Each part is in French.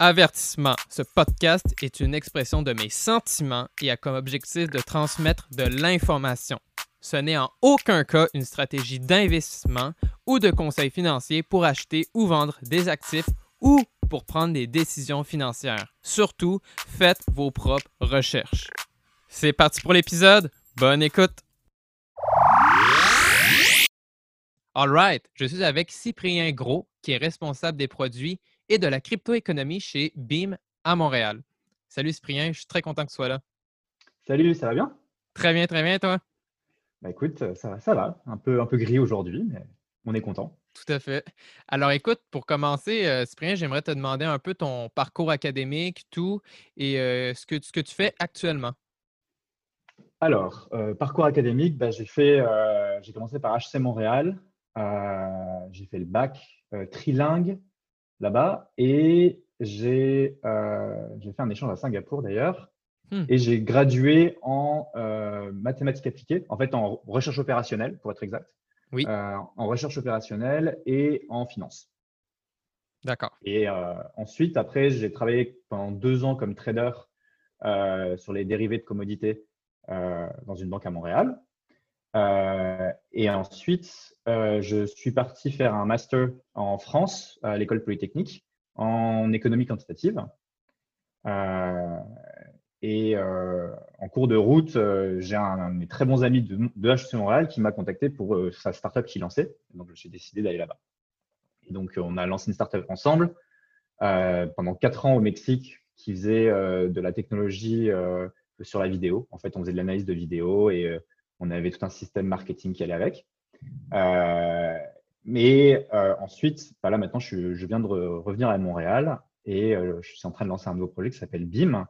Avertissement, ce podcast est une expression de mes sentiments et a comme objectif de transmettre de l'information. Ce n'est en aucun cas une stratégie d'investissement ou de conseil financier pour acheter ou vendre des actifs ou pour prendre des décisions financières. Surtout, faites vos propres recherches. C'est parti pour l'épisode. Bonne écoute. All right, je suis avec Cyprien Gros, qui est responsable des produits et de la crypto-économie chez BIM à Montréal. Salut Cyprien, je suis très content que tu sois là. Salut, ça va bien? Très bien, très bien, toi? Bah écoute, ça va, ça va. Un peu, un peu gris aujourd'hui, mais on est content. Tout à fait. Alors écoute, pour commencer, euh, Cyprien, j'aimerais te demander un peu ton parcours académique, tout, et euh, ce, que, ce que tu fais actuellement. Alors, euh, parcours académique, bah, j'ai fait, j'ai commencé par HC Montréal. j'ai fait le bac trilingue là-bas. Et j'ai euh, fait un échange à Singapour d'ailleurs. Hmm. Et j'ai gradué en euh, mathématiques appliquées, en fait en recherche opérationnelle pour être exact. Oui. Euh, en recherche opérationnelle et en finance. D'accord. Et ensuite, après, j'ai travaillé pendant deux ans comme trader sur les dérivés de commodités dans une banque à Montréal. Euh, et ensuite, euh, je suis parti faire un master en France à l'école polytechnique en économie quantitative. Euh, et en cours de route, j'ai un, de mes très bons amis de, de HEC Montréal qui m'a contacté pour sa startup qu'il lançait. Donc, je suis décidé d'aller là-bas. Et donc, on a lancé une startup ensemble pendant quatre ans au Mexique qui faisait de la technologie sur la vidéo. En fait, on faisait de l'analyse de vidéo et on avait tout un système marketing qui allait avec. Euh, mais euh, ensuite, bah là maintenant, je, viens de revenir à Montréal et euh, je suis en train de lancer un nouveau projet qui s'appelle BIM.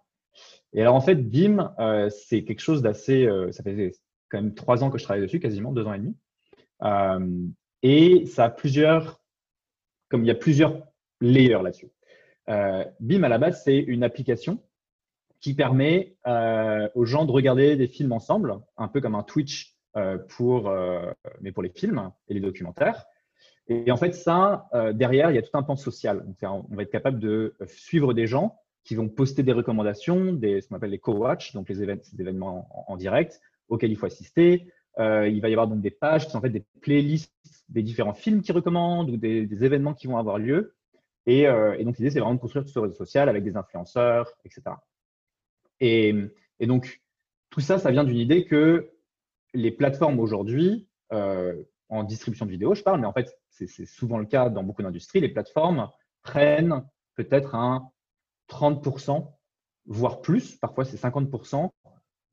Et alors en fait, BIM, c'est quelque chose d'assez. ça fait quand même trois ans que je travaille dessus, quasiment deux ans et demi. et ça a plusieurs, comme il y a plusieurs layers là-dessus. BIM à la base, c'est une application qui permet euh, aux gens de regarder des films ensemble, un peu comme un Twitch euh, pour, euh, mais pour les films et les documentaires. Et en fait, ça, derrière, il y a tout un pan social. on va être capable de suivre des gens qui vont poster des recommandations, des, ce qu'on appelle les co-watch, donc les événements en, direct auxquels il faut assister. il va y avoir donc des pages qui sont en fait des playlists des différents films qu'ils recommandent ou des, événements qui vont avoir lieu. Et, et donc, l'idée, c'est vraiment de construire ce réseau social avec des influenceurs, etc. Et, donc, tout ça, ça vient d'une idée que les plateformes aujourd'hui, euh, en distribution de vidéos, je parle, mais en fait, c'est souvent le cas dans beaucoup d'industries, les plateformes prennent peut-être un 30%, voire plus, parfois c'est 50%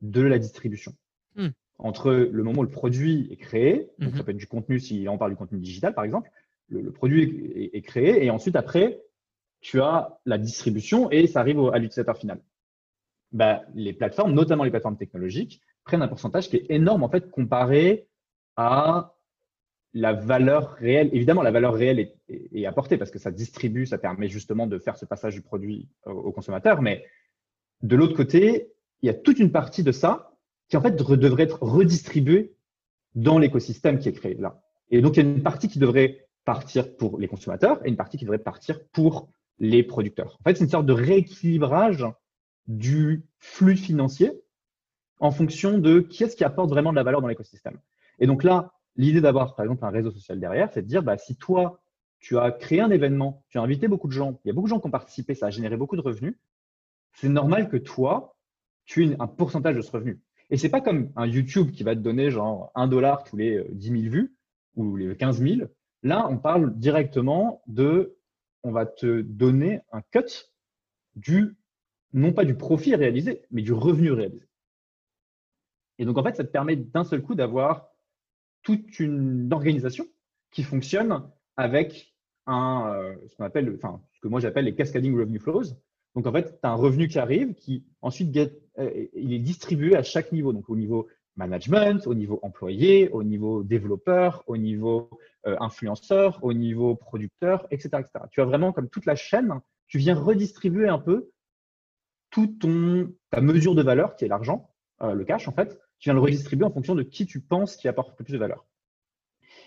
de la distribution. Hmm. Entre le moment où le produit est créé, donc ça mhm. peut être du contenu, si on parle du contenu digital par exemple, le, produit est, est, créé et ensuite après, tu as la distribution et ça arrive à l'utilisateur final. Bah, les plateformes, notamment les plateformes technologiques, prennent un pourcentage qui est énorme en fait comparé à la valeur réelle. Évidemment, la valeur réelle est, apportée parce que ça distribue, ça permet justement de faire ce passage du produit au, consommateur. Mais de l'autre côté, il y a toute une partie de ça qui en fait devrait être redistribuée dans l'écosystème qui est créé là. Et donc, il y a une partie qui devrait partir pour les consommateurs et une partie qui devrait partir pour les producteurs. En fait, c'est une sorte de rééquilibrage du flux financier en fonction de qui est-ce qui apporte vraiment de la valeur dans l'écosystème. Et donc là, l'idée d'avoir, par exemple, un réseau social derrière, c'est de dire, bah, si toi, tu as créé un événement, tu as invité beaucoup de gens, il y a beaucoup de gens qui ont participé, ça a généré beaucoup de revenus, c'est normal que toi, tu aies un pourcentage de ce revenu. Et c'est pas comme un YouTube qui va te donner genre un dollar tous les 10 euh, 000 vues ou les 15 000. Là, on parle directement de, on va te donner un cut du, non pas du profit réalisé, mais du revenu réalisé. Et donc, en fait, ça te permet d'un seul coup d'avoir toute une organisation qui fonctionne avec un, euh, ce qu'on appelle, enfin, ce que moi j'appelle les cascading revenue flows. Donc, en fait, tu as un revenu qui arrive qui ensuite euh, il est distribué à chaque niveau. Donc, au niveau management, au niveau employé, au niveau développeur, au niveau euh, influenceur, au niveau producteur, etc., etc. Tu as vraiment comme toute la chaîne, tu viens redistribuer un peu toute ton, ta mesure de valeur, qui est l'argent, le cash en fait, tu viens le redistribuer en fonction de qui tu penses qui apporte le plus de valeur.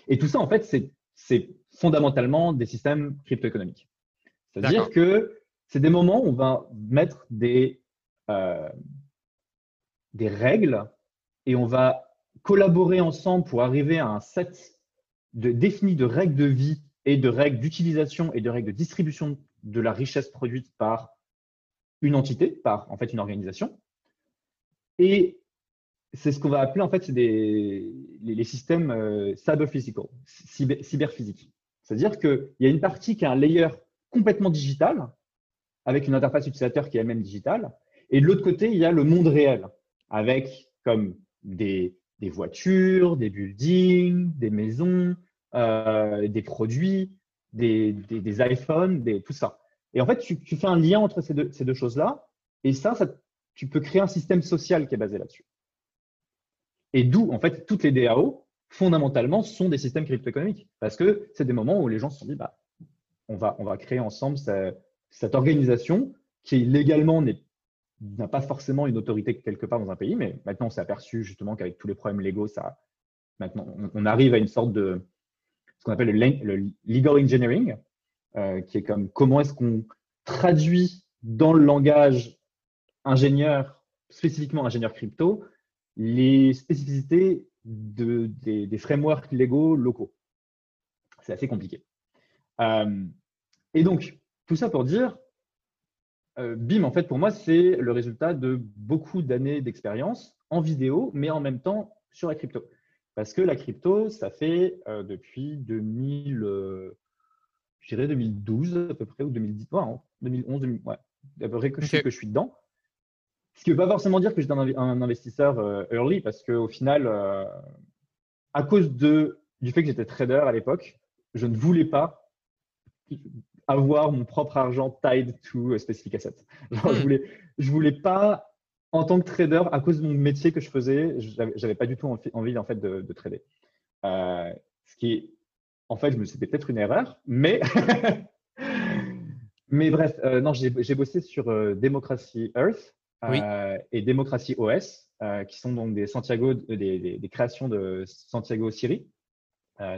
Et tout ça, en fait, c'est fondamentalement des systèmes crypto-économiques. C'est-à-dire que c'est des moments où on va mettre des, euh, des règles et on va collaborer ensemble pour arriver à un set de, défini de règles de vie et de règles d'utilisation et de règles de distribution de la richesse produite par une entité, par en fait une organisation. Et c'est ce qu'on va appeler en fait des, les, systèmes euh, cyber-physical, cyber-physiques. C'est-à-dire qu'il y a une partie qui a un layer complètement digital, avec une interface utilisateur qui est elle-même digitale, et de l'autre côté, il y a le monde réel, avec comme des, voitures, des buildings, des maisons, euh, des produits, des, des, iPhones, des, tout ça. Et en fait, tu, fais un lien entre ces deux, choses-là, et ça, tu peux créer un système social qui est basé là-dessus. Et d'où, en fait, toutes les DAO, fondamentalement, sont des systèmes crypto-économiques. Parce que c'est des moments où les gens se sont dit, bah, on, va, créer ensemble cette, organisation qui légalement n'a pas forcément une autorité quelque part dans un pays, mais maintenant on s'est aperçu justement qu'avec tous les problèmes légaux, ça, maintenant on, arrive à une sorte de ce qu'on appelle le, legal engineering, euh, qui est comme comment est-ce qu'on traduit dans le langage ingénieur, spécifiquement ingénieur crypto, les spécificités de, des, frameworks légaux locaux. C'est assez compliqué. Euh, et donc, tout ça pour dire, euh, BIM, en fait, pour moi, c'est le résultat de beaucoup d'années d'expérience en vidéo, mais en même temps sur la crypto. Parce que la crypto, ça fait depuis 2000, je dirais 2012 à peu près, ou 2010, 2011, 2000, ouais, à peu près que je, que je suis dedans. Ce qui ne veut pas forcément dire que j'étais un, investisseur euh, early, parce qu'au final, euh, à cause de, du fait que j'étais trader à l'époque, je ne voulais pas avoir mon propre argent tied to a specific asset. je hmm. voulais, je voulais pas, en tant que trader, à cause de mon métier que je faisais, j'avais pas du tout envie, en fait de, trader. Euh, ce qui, en fait, je me c'était peut-être une erreur, mais mais bref, non, j'ai bossé sur Democracy Earth, euh, et Démocratie OS, euh, qui sont donc des, Santiago, euh, des, des, créations de Santiago Siri,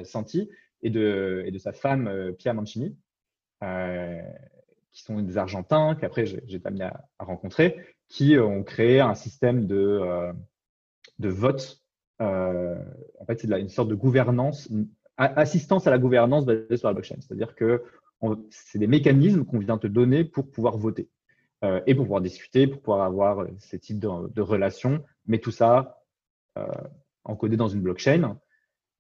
Santi, et de, et de sa femme Pia Mancini, qui sont des Argentins qu'après j'ai amené à, rencontrer, qui ont créé un système de, de vote. en fait, c'est une sorte de gouvernance, assistance à la gouvernance basée sur la blockchain. C'est-à-dire que c'est des mécanismes qu'on vient te donner pour pouvoir voter. Euh, et pour pouvoir discuter, pour pouvoir avoir euh, ces types de, relations, mais tout ça euh, encodé dans une blockchain.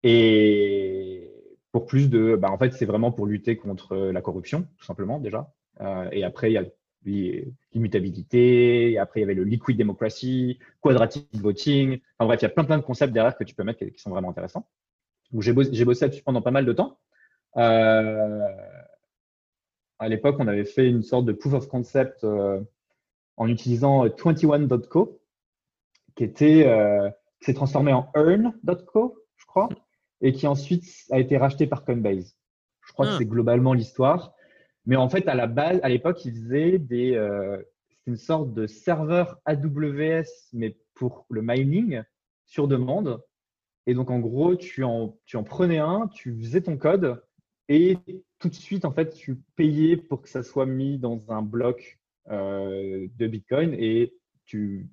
Et pour plus de, bah, en fait, c'est vraiment pour lutter contre la corruption, tout simplement déjà. et après, il y a l'immutabilité, après il y avait le liquid democracy, quadratic voting. Enfin bref, il y a plein plein de concepts derrière que tu peux mettre qui, sont vraiment intéressants. J'ai bossé, bossé là-dessus pendant pas mal de temps. Euh, à l'époque, on avait fait une sorte de proof of concept euh, en utilisant 21.co, euh, qui était euh, s'est transformé en earn.co, je crois, et qui ensuite a été racheté par Coinbase. Je crois que ah. c'est globalement l'histoire. Mais en fait, à la base, à l'époque, ils faisaient des, euh, une sorte de serveur AWS, mais pour le mining sur demande. Et donc, en gros, tu en, prenais un, tu faisais ton code et tout de suite, en fait, tu payais pour que ça soit mis dans un bloc euh, de Bitcoin et tu.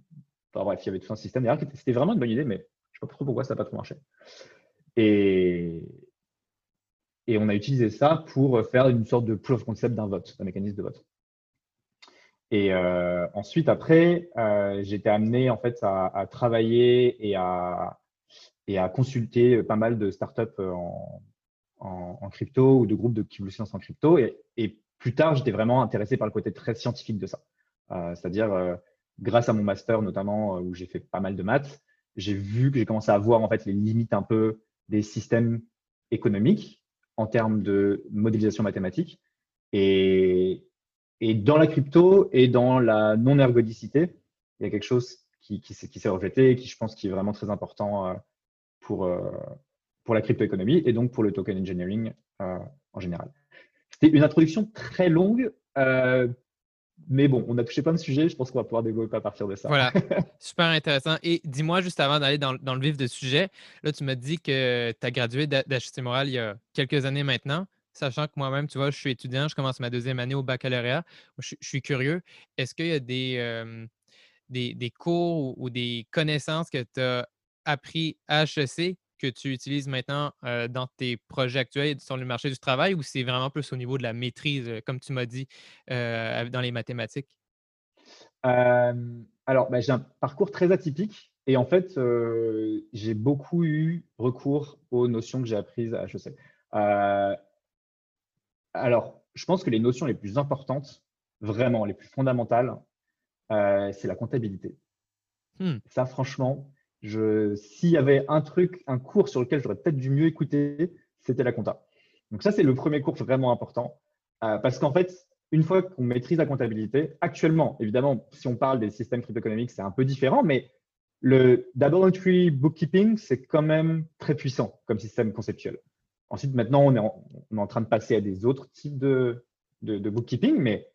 bref, il y avait tout un système derrière. C'était vraiment une bonne idée, mais je ne sais pas trop pourquoi ça n'a pas trop marché. Et, on a utilisé ça pour faire une sorte de proof of concept d'un vote, d'un mécanisme de vote. Et euh, ensuite, après, euh, été amené en fait à, travailler et à, et à consulter pas mal de startups en, en, crypto ou de groupes de, qui voulaient en crypto. Et, plus tard, j'étais vraiment intéressé par le côté très scientifique de ça. Euh, c'est-à-dire, euh, grâce à mon master notamment, euh, où j'ai fait pas mal de maths, j'ai vu que j'ai commencé à voir en fait les limites un peu des systèmes économiques en termes de modélisation mathématique. Et, et dans la crypto et dans la non-ergodicité, il y a quelque chose qui, qui, qui s'est reflété et qui, je pense, qui est vraiment très important pour, pour la crypto-économie et donc pour le token engineering euh, en général. C'était une introduction très longue, euh, mais bon, on a touché plein de sujets. Je pense qu'on va pouvoir développer à partir de ça. Voilà, super intéressant. Et dis-moi, juste avant d'aller dans, le vif du sujet, là, tu m'as dit que tu as gradué d'HEC Moral il y a quelques années maintenant. Sachant que moi-même, tu vois, je suis étudiant, je commence ma deuxième année au baccalauréat. Je, suis curieux. Est-ce qu'il y a des, euh, des, cours ou, des connaissances que tu as appris à HEC que tu utilises maintenant dans tes projets actuels sur le marché du travail ou c'est vraiment plus au niveau de la maîtrise, comme tu m'as dit, dans les mathématiques? alors, bah, j'ai un parcours très atypique et en fait, j'ai beaucoup eu recours aux notions que j'ai apprises à HEC. alors, je pense que les notions les plus importantes, vraiment les plus fondamentales, c'est la comptabilité. Mmh. Ça, franchement, s'il y avait un truc, un cours sur lequel j'aurais peut-être dû mieux écouter, c'était la compta. Donc ça, c'est le premier cours vraiment important. Euh, parce qu'en fait, une fois qu'on maîtrise la comptabilité, actuellement, évidemment, si on parle des systèmes crypto-économiques, c'est un peu différent, mais le double entry bookkeeping, c'est quand même très puissant comme système conceptuel. Ensuite, maintenant, on est en, train de passer à des autres types de, de, de bookkeeping, mais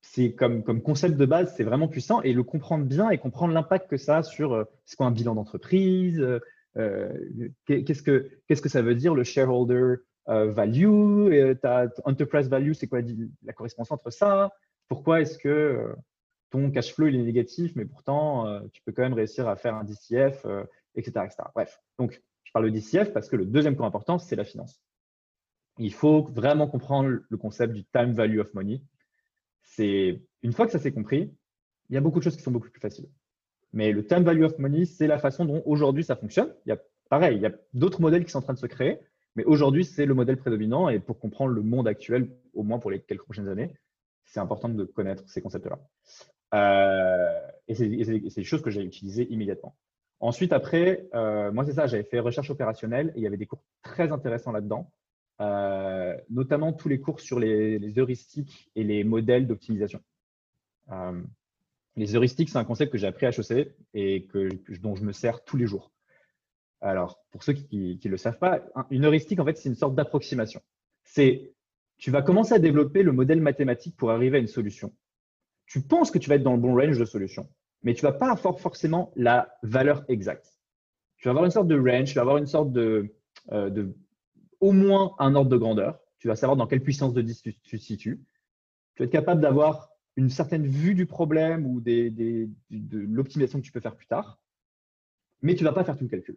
c'est comme, comme concept de base, c'est vraiment puissant et le comprendre bien et comprendre l'impact que ça a sur euh, ce qu'est un bilan d'entreprise, euh, euh, qu'est-ce que qu'est-ce que ça veut dire le shareholder value, et ta enterprise value, c'est quoi la correspondance entre ça? Pourquoi est-ce que ton cash flow il est négatif, mais pourtant tu peux quand même réussir à faire un DCF, etc., etc. Bref, donc je parle de DCF parce que le deuxième point important, c'est la finance. Il faut vraiment comprendre le concept du time value of money c'est une fois que ça s'est compris, il y a beaucoup de choses qui sont beaucoup plus faciles. Mais le time value of money, c'est la façon dont aujourd'hui ça fonctionne. Il y a pareil, il y a d'autres modèles qui sont en train de se créer, mais aujourd'hui c'est le modèle prédominant et pour comprendre le monde actuel, au moins pour les quelques prochaines années, c'est important de connaître ces concepts-là. Euh, et c'est des choses que j'ai utilisées immédiatement. Ensuite, après, euh, moi c'est ça, j'avais fait recherche opérationnelle et il y avait des cours très intéressants là-dedans. Euh, notamment tous les cours sur les, heuristiques et les modèles d'optimisation. Euh, les heuristiques, c'est un concept que j'ai appris à HEC et dont je me sers tous les jours. Alors, pour ceux qui ne le savent pas, une heuristique, en fait, c'est une sorte d'approximation. C'est, tu vas commencer à développer le modèle mathématique pour arriver à une solution. Tu penses que tu vas être dans le bon range de solution, mais tu ne vas pas avoir forcément la valeur exacte. Tu vas avoir une sorte de range, tu vas avoir une sorte de, euh, de au moins un ordre de grandeur. Tu vas savoir dans quelle puissance de 10 tu, te situes. Tu vas être capable d'avoir une certaine vue du problème ou de l'optimisation que tu peux faire plus tard, mais tu ne vas pas faire tout le calcul.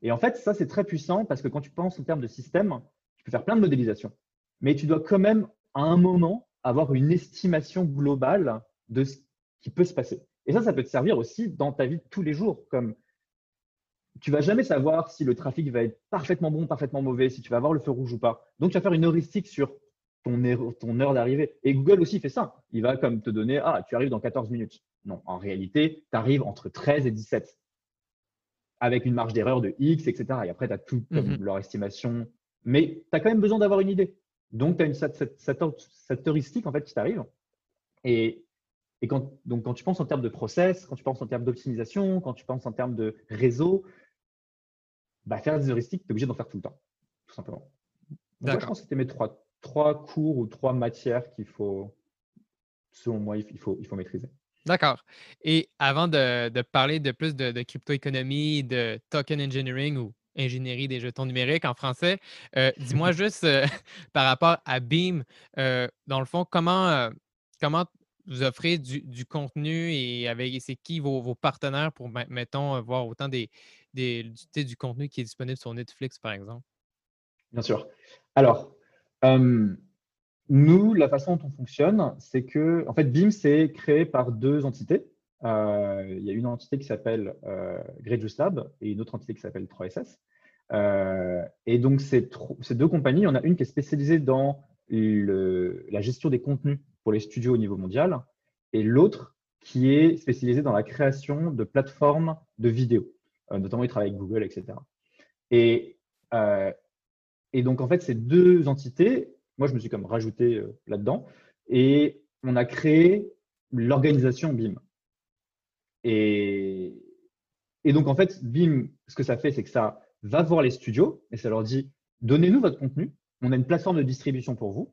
Et en fait, ça, c'est très puissant parce que quand tu penses en termes de système, tu peux faire plein de modélisations, mais tu dois quand même, à un moment, avoir une estimation globale de ce qui peut se passer. Et ça, ça peut te servir aussi dans ta vie de tous les jours, comme tu vas jamais savoir si le trafic va être parfaitement bon, parfaitement mauvais, si tu vas avoir le feu rouge ou pas. Donc, tu vas faire une heuristique sur ton, ton heure d'arrivée. Et Google aussi fait ça. Il va comme te donner, ah, tu arrives dans 14 minutes. Non, en réalité, tu arrives entre 13 et 17 avec une marge d'erreur de X, etc. Et après, tu as tout mhm. leur estimation. Mais tu as quand même besoin d'avoir une idée. Donc, tu as une, cette, cette, heuristique en fait, qui t'arrive. Et, et quand, donc, quand tu penses en termes de process, quand tu penses en termes d'optimisation, quand tu penses en termes de réseau, bah, faire des heuristiques, tu es obligé d'en faire tout le temps, tout simplement. Donc, je pense que c'était mes trois, trois cours ou trois matières qu'il faut, selon moi, il faut, il faut maîtriser. D'accord. Et avant de, parler de plus de, de crypto-économie, de token engineering ou ingénierie des jetons numériques en français, euh, dis-moi juste euh, par rapport à Beam, euh, dans le fond, comment, comment vous offrez du, contenu et avec c'est qui vos, partenaires pour, mettons, voir autant des, des, du, contenu qui est disponible sur Netflix, par exemple? Bien sûr. Alors, nous, la façon dont on fonctionne, c'est que, en fait, BIM, c'est créé par deux entités. Euh, il y a une entité qui s'appelle euh, Lab et une autre entité qui s'appelle 3SS. Euh, et donc, ces, deux compagnies, il y en a une qui est spécialisée dans la gestion des contenus pour les studios au niveau mondial et l'autre qui est spécialisée dans la création de plateformes de vidéos. Euh, notamment, ils travaillent avec Google, etc. Et, euh, et donc, en fait, ces deux entités, moi, je me suis comme rajouté euh, là-dedans. Et on a créé l'organisation BIM. Et, et donc, en fait, BIM, ce que ça fait, c'est que ça va voir les studios et ça leur dit donnez-nous votre contenu. On a une plateforme de distribution pour vous.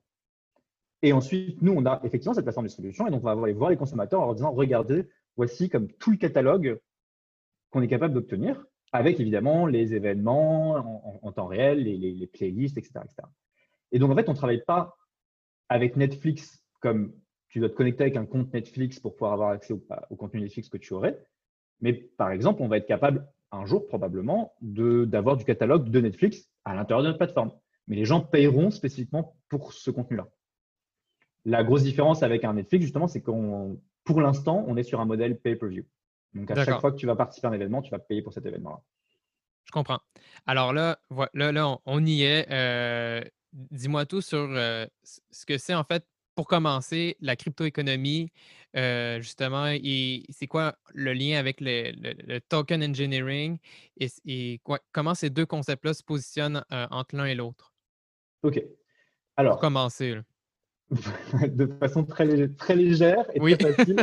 Et ensuite, nous, on a effectivement cette plateforme de distribution. Et donc, on va aller voir les consommateurs en leur disant regardez, voici comme tout le catalogue qu'on est capable d'obtenir, avec évidemment les événements en, temps réel, les, playlists, etc., etc. Et donc, en fait, on ne travaille pas avec Netflix comme tu dois te connecter avec un compte Netflix pour pouvoir avoir accès au, contenu Netflix que tu aurais. Mais par exemple, on va être capable un jour probablement d'avoir du catalogue de Netflix à l'intérieur de notre plateforme. Mais les gens payeront spécifiquement pour ce contenu-là. La grosse différence avec un Netflix, justement, c'est qu'on, pour l'instant, on est sur un modèle pay-per-view. Donc, à chaque fois que tu vas participer à un événement, tu vas payer pour cet événement-là. Je comprends. Alors là, là, là on, y est. Euh, dis-moi tout sur euh, ce que c'est en fait pour commencer la crypto-économie, euh, justement, et c'est quoi le lien avec le, token engineering et, comment ces deux concepts-là se positionnent entre l'un et l'autre? OK. Alors. Pour commencer. de façon très, très légère et très facile.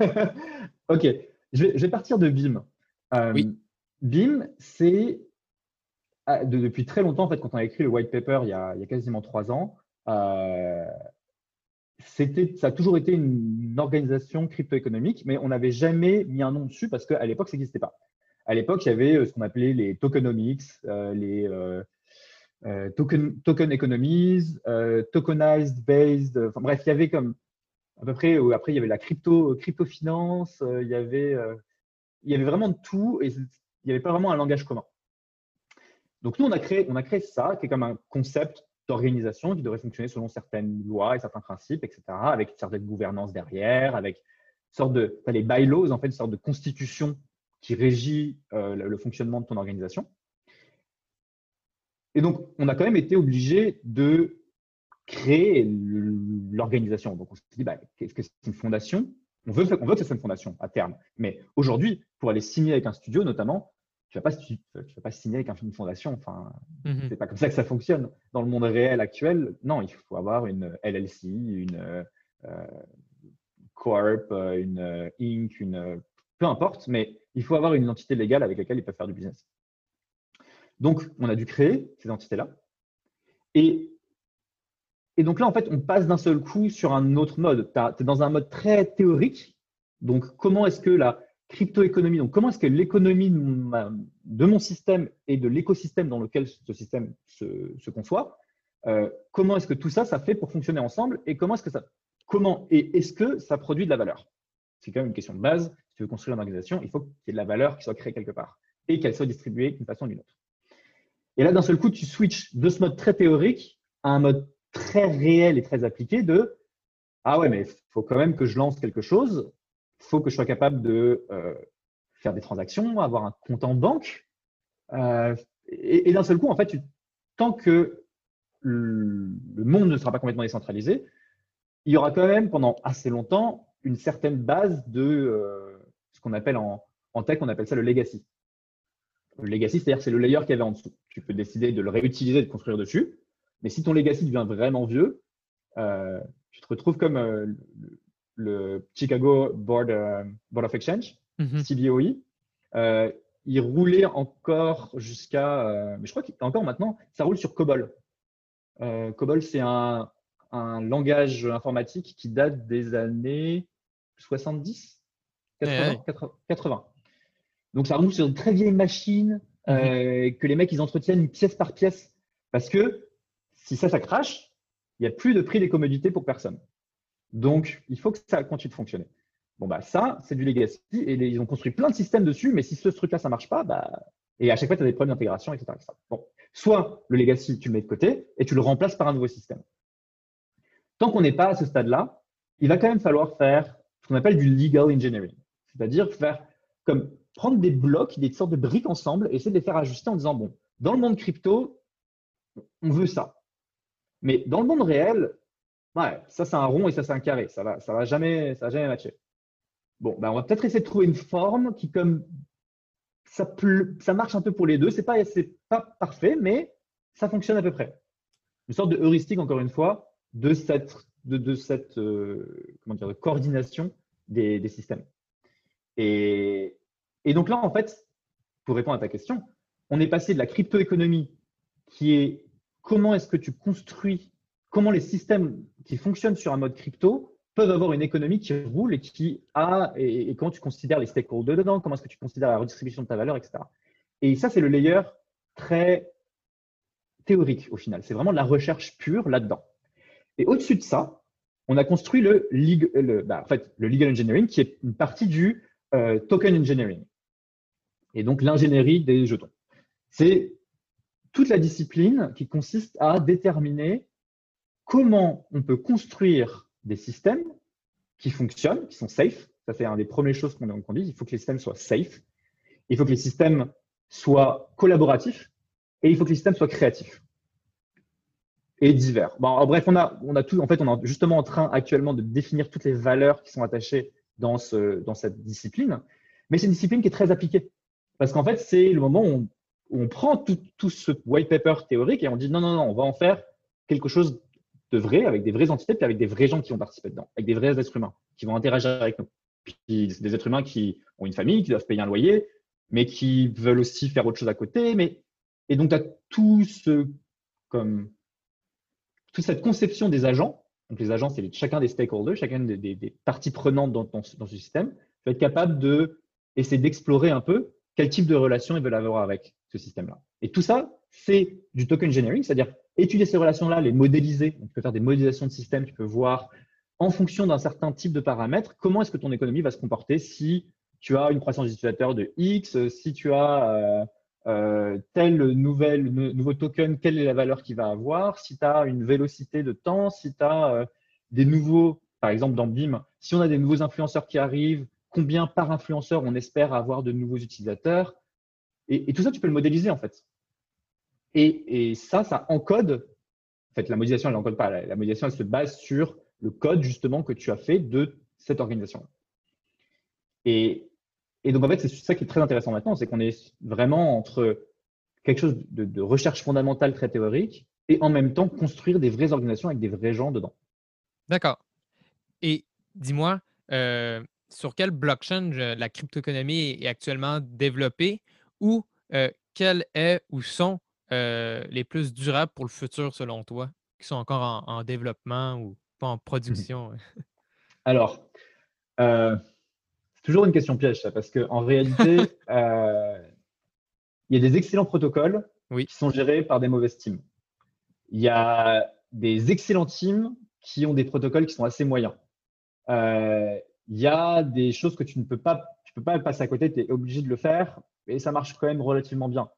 OK. Je vais, partir de BIM. oui. BIM, c'est ah, depuis très longtemps, en fait, quand on a écrit le white paper il y a, quasiment trois ans, euh, ça a toujours été une, organisation crypto-économique, mais on n'avait jamais mis un nom dessus parce qu'à l'époque, ça n'existait pas. À l'époque, il y avait euh, ce qu'on appelait les tokenomics, euh, les token, token economies, tokenized based. Enfin bref, il y avait comme à peu près. Après, il y avait la crypto, crypto finance. il y avait, il y vraiment tout et il n'y avait pas vraiment un langage commun. Donc nous, on a créé, ça, qui est comme un concept d'organisation qui devrait fonctionner selon certaines lois et certains principes, etc., avec une certaine gouvernance derrière, avec une sorte de, les bylaws, en fait, une sorte de constitution qui régit euh, le fonctionnement de ton organisation. Et donc, on a quand même été obligé de créer l'organisation. Donc, on s'est dit, bah, qu'est-ce que c'est une fondation? On veut, on veut que ce soit une fondation à terme. Mais aujourd'hui, pour aller signer avec un studio, notamment, tu ne vas, vas, pas signer avec un, une fondation. Enfin, mmh c'est pas comme ça que ça fonctionne. Dans le monde réel actuel, non, il faut avoir une LLC, une euh, Corp, une euh, Inc., une, peu importe, mais il faut avoir une entité légale avec laquelle ils peuvent faire du business. Donc, on a dû créer ces entités-là. Et, et donc là, en fait, on passe d'un seul coup sur un autre mode. Tu es dans un mode très théorique. Donc, comment est-ce que la, crypto-économie. Donc, comment est-ce que l'économie de mon système et de l'écosystème dans lequel ce système se, conçoit, euh, comment est-ce que tout ça, ça fait pour fonctionner ensemble et comment est-ce que ça, comment et est-ce que ça produit de la valeur? C'est quand même une question de base. Si tu veux construire une organisation, il faut qu'il y ait de la valeur qui soit créée quelque part et qu'elle soit distribuée d'une façon ou d'une autre. Et là, d'un seul coup, tu switches de ce mode très théorique à un mode très réel et très appliqué de ah ouais, mais il faut quand même que je lance quelque chose il faut que je sois capable de euh, faire des transactions, avoir un compte en banque. Euh, et, d'un seul coup, en fait, tant que le, monde ne sera pas complètement décentralisé, il y aura quand même pendant assez longtemps une certaine base de euh, ce qu'on appelle en, tech, on appelle ça le legacy. Le legacy, c'est-à-dire c'est le layer qu'il y avait en dessous. Tu peux décider de le réutiliser, de construire dessus. Mais si ton legacy devient vraiment vieux, tu te retrouves comme le Chicago Board, euh, Board of Exchange, mhm. CBOE. Euh, il roulait encore jusqu'à, euh, mais je crois qu'encore maintenant, ça roule sur COBOL. COBOL, c'est un, un, langage informatique qui date des années 70 80, Donc ça remonte sur de très vieilles machines mhm. euh, que les mecs ils entretiennent pièce par pièce. Parce que si ça, ça crache, il n'y a plus de prix des commodités pour personne. Donc il faut que ça continue de fonctionner. Bon, bah ça, c'est du legacy et ils ont construit plein de systèmes dessus, mais si ce truc-là, ça ne marche pas, bah, et à chaque fois, tu as des problèmes d'intégration, etc., Bon, soit le legacy, tu le mets de côté et tu le remplaces par un nouveau système. Tant qu'on n'est pas à ce stade-là, il va quand même falloir faire ce qu'on appelle du legal engineering, c'est-à-dire faire comme prendre des blocs, des sortes de briques ensemble et essayer de les faire ajuster en disant, bon, dans le monde crypto, on veut ça. Mais dans le monde réel, ouais, ça c'est un rond et ça c'est un carré, ça va, ça va jamais, ça jamais matcher. Bon, ben on va peut-être essayer de trouver une forme qui, comme ça, ça marche un peu pour les deux, c'est pas, pas parfait, mais ça fonctionne à peu près. Une sorte de heuristique, encore une fois, de cette, de, cette euh, comment dire, de coordination des, des systèmes. Et, et, donc là, en fait, pour répondre à ta question, on est passé de la crypto-économie qui est comment est-ce que tu construis, comment les systèmes qui fonctionnent sur un mode crypto peuvent avoir une économie qui roule et qui a, et, comment tu considères les stakeholders dedans, comment est-ce que tu considères la redistribution de ta valeur, etc. Et ça, c'est le layer très théorique au final. C'est vraiment de la recherche pure là-dedans. Et au-dessus de ça, on a construit le, le, bah, le legal engineering qui est une partie du euh, token engineering. Et donc l'ingénierie des jetons. C'est toute la discipline qui consiste à déterminer comment on peut construire des systèmes qui fonctionnent, qui sont safe. Ça, c'est une des premières choses qu'on dit. Il faut que les systèmes soient safe. Il faut que les systèmes soient collaboratifs et il faut que les systèmes soient créatifs et divers. Bref, on a, tout. En fait, on est justement en train actuellement de définir toutes les valeurs qui sont attachées dans, dans cette discipline. Mais c'est une discipline qui est très appliquée. Parce qu'en fait, c'est le moment où on, on prend tout, ce white paper théorique et on dit non, non, non, on va en faire quelque chose de vrai, avec des vraies entités, puis avec des vrais gens qui vont participer dedans, avec des vrais êtres humains qui vont interagir avec nous. Puis des êtres humains qui ont une famille, qui doivent payer un loyer, mais qui veulent aussi faire autre chose à côté. Mais... Et donc, tu as tout ce, comme, toute cette conception des agents. Donc, les agents, c'est chacun des stakeholders, chacun des, parties prenantes dans, ce système. Tu vas être capable de d'explorer un peu quel type de relation ils veulent avoir avec ce système-là. Et tout ça, c'est du token engineering, c'est-à-dire étudier ces relations-là, les modéliser. tu peux faire des modélisations de système, tu peux voir en fonction d'un certain type de paramètres, comment est-ce que ton économie va se comporter si tu as une croissance d'utilisateurs de X, si tu as euh, euh, tel nouveau token, quelle est la valeur qu'il va avoir, si tu as une vélocité de temps, si tu as euh, des nouveaux, par exemple dans BIM, si on a des nouveaux influenceurs qui arrivent, combien par influenceur on espère avoir de nouveaux utilisateurs. Et tout ça, tu peux le modéliser en fait. Et, ça, ça encode. En fait, la modélisation, elle n'encode pas. La, modélisation, elle se base sur le code justement que tu as fait de cette organisation. Et, donc, en fait, c'est ça qui est très intéressant maintenant, c'est qu'on est vraiment entre quelque chose de, recherche fondamentale très théorique et en même temps construire des vraies organisations avec des vrais gens dedans. D'accord. Et dis-moi, euh, sur quelle blockchain la cryptoéconomie est actuellement développée? Ou euh, quelle est ou sont euh, les plus durables pour le futur selon toi, qui sont encore en, développement ou pas en mmh production? Alors, euh, c'est toujours une question piège, ça, parce qu'en réalité, il y a des excellents protocoles qui sont gérés par des mauvaises teams. Il y a des excellents teams qui ont des protocoles qui sont assez moyens. il y a des choses que tu ne peux pas, tu peux pas passer à côté, tu es obligé de le faire, et ça marche quand même relativement bien.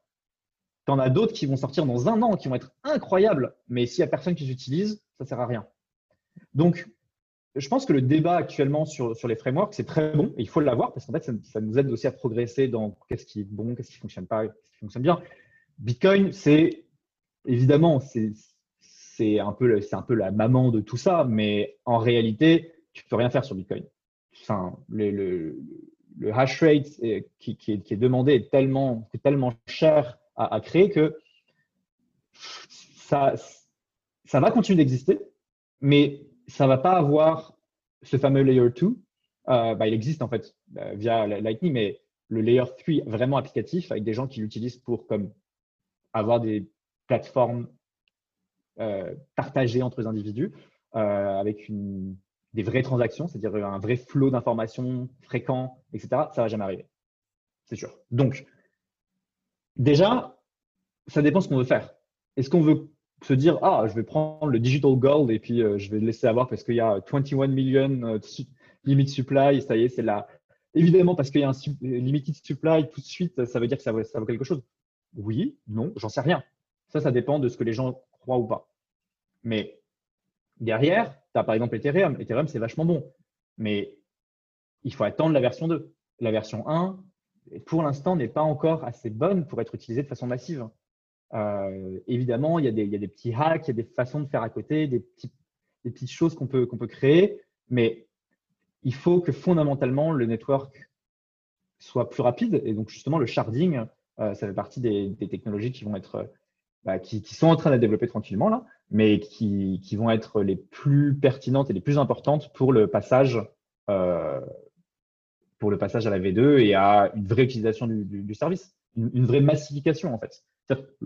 Tu en as d'autres qui vont sortir dans un an, qui vont être incroyables, mais s'il n'y a personne qui les utilise, ça ne sert à rien. Donc, je pense que le débat actuellement sur, sur les frameworks, c'est très bon et il faut l'avoir parce qu'en fait, ça, nous aide aussi à progresser dans qu'est-ce qui est bon, qu'est-ce qui ne fonctionne pas, qu'est-ce qui fonctionne bien. Bitcoin, c'est évidemment, c'est un, peu, un peu la maman de tout ça, mais en réalité, tu ne peux rien faire sur Bitcoin. Enfin, le, hash rate qui, qui, est, demandé est tellement, tellement cher à, créer que ça, ça va continuer d'exister, mais ça ne va pas avoir ce fameux layer 2. Euh, bah, il existe en fait euh, via Lightning, mais le layer 3 vraiment applicatif avec des gens qui l'utilisent pour comme avoir des plateformes euh, partagées entre les individus avec une, des vraies transactions, c'est-à-dire un vrai flot d'informations fréquent, etc., ça va jamais arriver. C'est sûr. Donc, déjà, ça dépend ce qu'on veut faire. Est-ce qu'on veut se dire, ah, je vais prendre le digital gold et puis euh, je vais le laisser avoir parce qu'il y a 21 millions euh, limit supply, ça y est, c'est là. Évidemment, parce qu'il y a un limited supply, tout de suite, ça veut dire que ça ça vaut quelque chose. Oui, non, j'en sais rien. Ça, ça dépend de ce que les gens croient ou pas. Mais derrière, par exemple Ethereum. Ethereum, c'est vachement bon. Mais il faut attendre la version 2. La version 1, pour l'instant, n'est pas encore assez bonne pour être utilisée de façon massive. Euh, évidemment, il y, a des, petits hacks, il y a des façons de faire à côté, des, petites choses qu'on peut, créer, mais il faut que fondamentalement le network soit plus rapide. Et donc, justement, le sharding, euh, ça fait partie des, technologies qui vont être, bah, qui, sont en train de développer tranquillement là, mais qui, qui, vont être les plus pertinentes et les plus importantes pour le passage, euh, pour le passage à la V2 et à une vraie utilisation du, du, service, une, une, vraie massification en fait.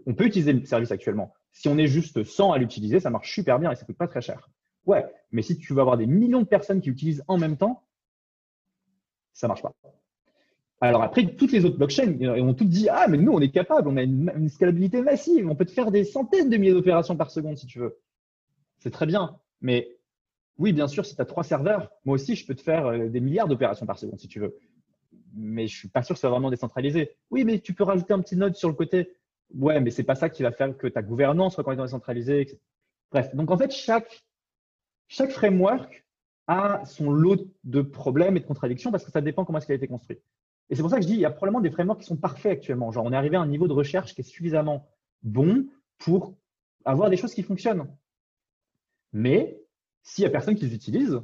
On peut utiliser le service actuellement. Si on est juste 100 à l'utiliser, ça marche super bien et ça coûte pas très cher. Ouais, mais si tu veux avoir des millions de personnes qui l'utilisent en même temps, ça marche pas. Alors après, toutes les autres blockchains ont toutes dit Ah, mais nous, on est capable, on a une, scalabilité massive, on peut te faire des centaines de milliers d'opérations par seconde si tu veux. C'est très bien. Mais oui, bien sûr, si tu as trois serveurs, moi aussi, je peux te faire euh, des milliards d'opérations par seconde si tu veux. Mais je suis pas sûr que ce soit vraiment décentralisé. Oui, mais tu peux rajouter un petit node sur le côté. Ouais, mais c'est pas ça qui va faire que ta gouvernance soit complètement décentralisée. Bref, donc en fait, chaque, chaque framework a son lot de problèmes et de contradictions parce que ça dépend comment est-ce qu'il a été construit. Et c'est pour ça que je dis, il y a probablement des frameworks qui sont parfaits actuellement. Genre, on est arrivé à un niveau de recherche qui est suffisamment bon pour avoir des choses qui fonctionnent. Mais s'il n'y a personne qui les utilise,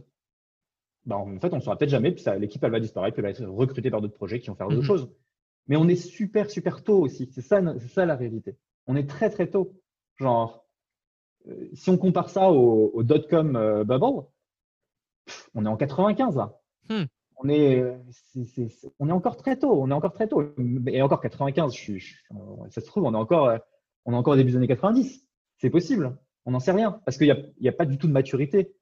bah en fait, on ne saura peut-être jamais, puis l'équipe, elle va disparaître, puis elle va être recrutée par d'autres projets qui vont faire d'autres mhm. choses. Mais on est super, super tôt aussi. C'est ça, ça la réalité. On est très, très tôt. Genre, euh, si on compare ça au, au dot-com euh, bubble, on est en 95 là. Hmm. On, est, encore très tôt. On est encore très tôt. Et encore 95, je, ça se trouve, on est encore, on est encore au début des années 90. C'est possible. On n'en sait rien. Parce qu'il n'y a, pas du tout de maturité.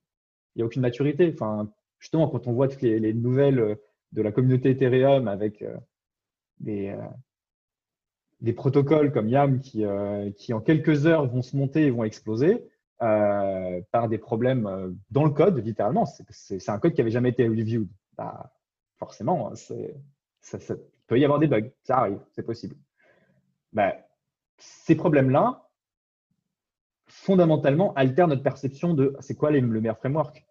Il n'y a aucune maturité. Enfin, justement, quand on voit toutes les, les nouvelles de la communauté Ethereum avec euh, des, euh, des protocoles comme YAM qui, euh, qui, en quelques heures, vont se monter et vont exploser par des problèmes dans le code, littéralement. C'est un code qui n'avait jamais été reviewed. Bah, forcément, ça, ça, peut y avoir des bugs. Ça arrive, c'est possible. Bah, ces problèmes-là, fondamentalement, altèrent notre perception de c'est quoi le meilleur framework.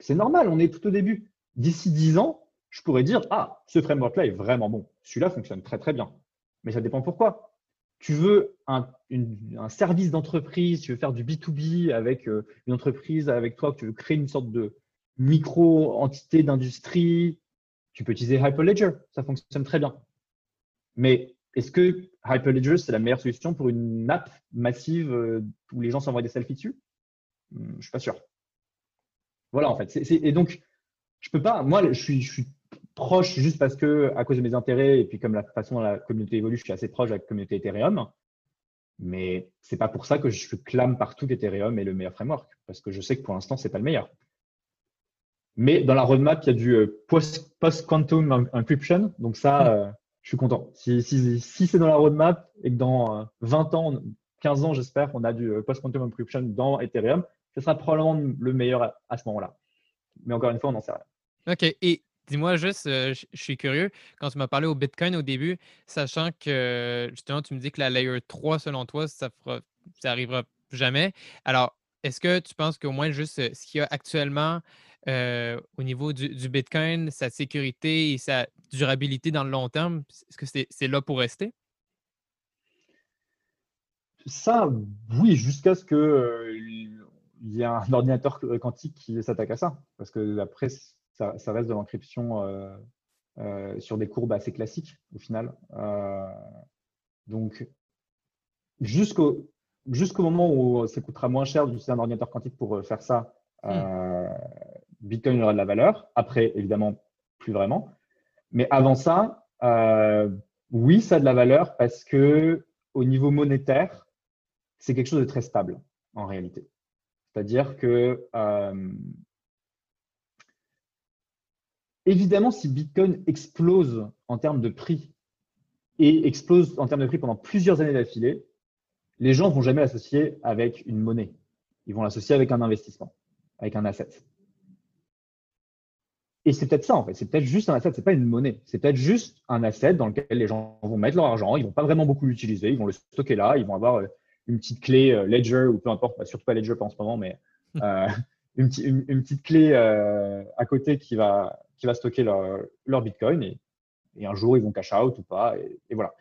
C'est normal, on est tout au début. D'ici 10 ans, je pourrais dire, ah, ce framework-là est vraiment bon. Celui-là fonctionne très, très bien. Mais ça dépend pourquoi. Tu veux un, service d'entreprise, tu veux faire du B2B avec euh, une entreprise avec toi, tu veux créer une sorte de micro-entité d'industrie, tu peux utiliser Hyperledger, ça fonctionne très bien. Mais est-ce que Hyperledger, c'est la meilleure solution pour une app massive euh, où les gens s'envoient des selfies dessus? Hmm, Je ne suis pas sûr. Voilà, en fait. et donc, je peux pas. Moi, je suis, proche juste parce que, à cause de mes intérêts et puis comme la façon dont la communauté évolue, je suis assez proche de la communauté Ethereum. Mais c'est pas pour ça que je clame partout qu'Ethereum est le meilleur framework, parce que je sais que pour l'instant, c'est pas le meilleur. Mais dans la roadmap, il y a du euh, post-quantum encryption. Donc ça, hmm. euh, je suis content. Si, si, si c'est dans la roadmap et que dans 20 euh, ans, 15 ans, j'espère, on a du post-quantum encryption dans Ethereum, ce sera probablement le meilleur à, ce moment-là. Mais encore une fois, on n'en sait rien. OK. Et Dis-moi juste, je suis curieux, quand tu m'as parlé au Bitcoin au début, sachant que justement, tu me dis que la Layer 3, selon toi, ça fera, ça arrivera jamais. Alors, est-ce que tu penses qu'au moins juste ce qu'il y a actuellement euh, au niveau du, Bitcoin, sa sécurité et sa durabilité dans le long terme, est-ce que c'est là pour rester? Ça, oui, jusqu'à ce qu'il y ait un ordinateur quantique qui s'attaque à ça. Parce que après, ça, reste de l'encryption euh, euh, sur des courbes assez classiques au final. Euh, donc, jusqu'au jusqu'au moment où ça coûtera moins cher d'utiliser un ordinateur quantique pour faire ça, hmm. Bitcoin aura de la valeur. Après, évidemment, plus vraiment. Mais avant ça, oui, ça a de la valeur parce que au niveau monétaire, c'est quelque chose de très stable en réalité. C'est-à-dire que évidemment, si Bitcoin explose en termes de prix et explose en termes de prix pendant plusieurs années d'affilée, les gens vont jamais l'associer avec une monnaie. Ils vont l'associer avec un investissement, avec un asset. Et c'est peut-être ça, en fait. C'est peut-être juste un asset, c'est pas une monnaie. C'est peut-être juste un asset dans lequel les gens vont mettre leur argent. Ils vont pas vraiment beaucoup l'utiliser. Ils vont le stocker là. Ils vont avoir euh, une petite clé euh, Ledger ou peu importe, bah, surtout pas Ledger en ce moment, mais euh, une, petite clé à côté qui va, qui va stocker leur, leur Bitcoin. Et, et, un jour, ils vont cash out ou pas. Et, voilà.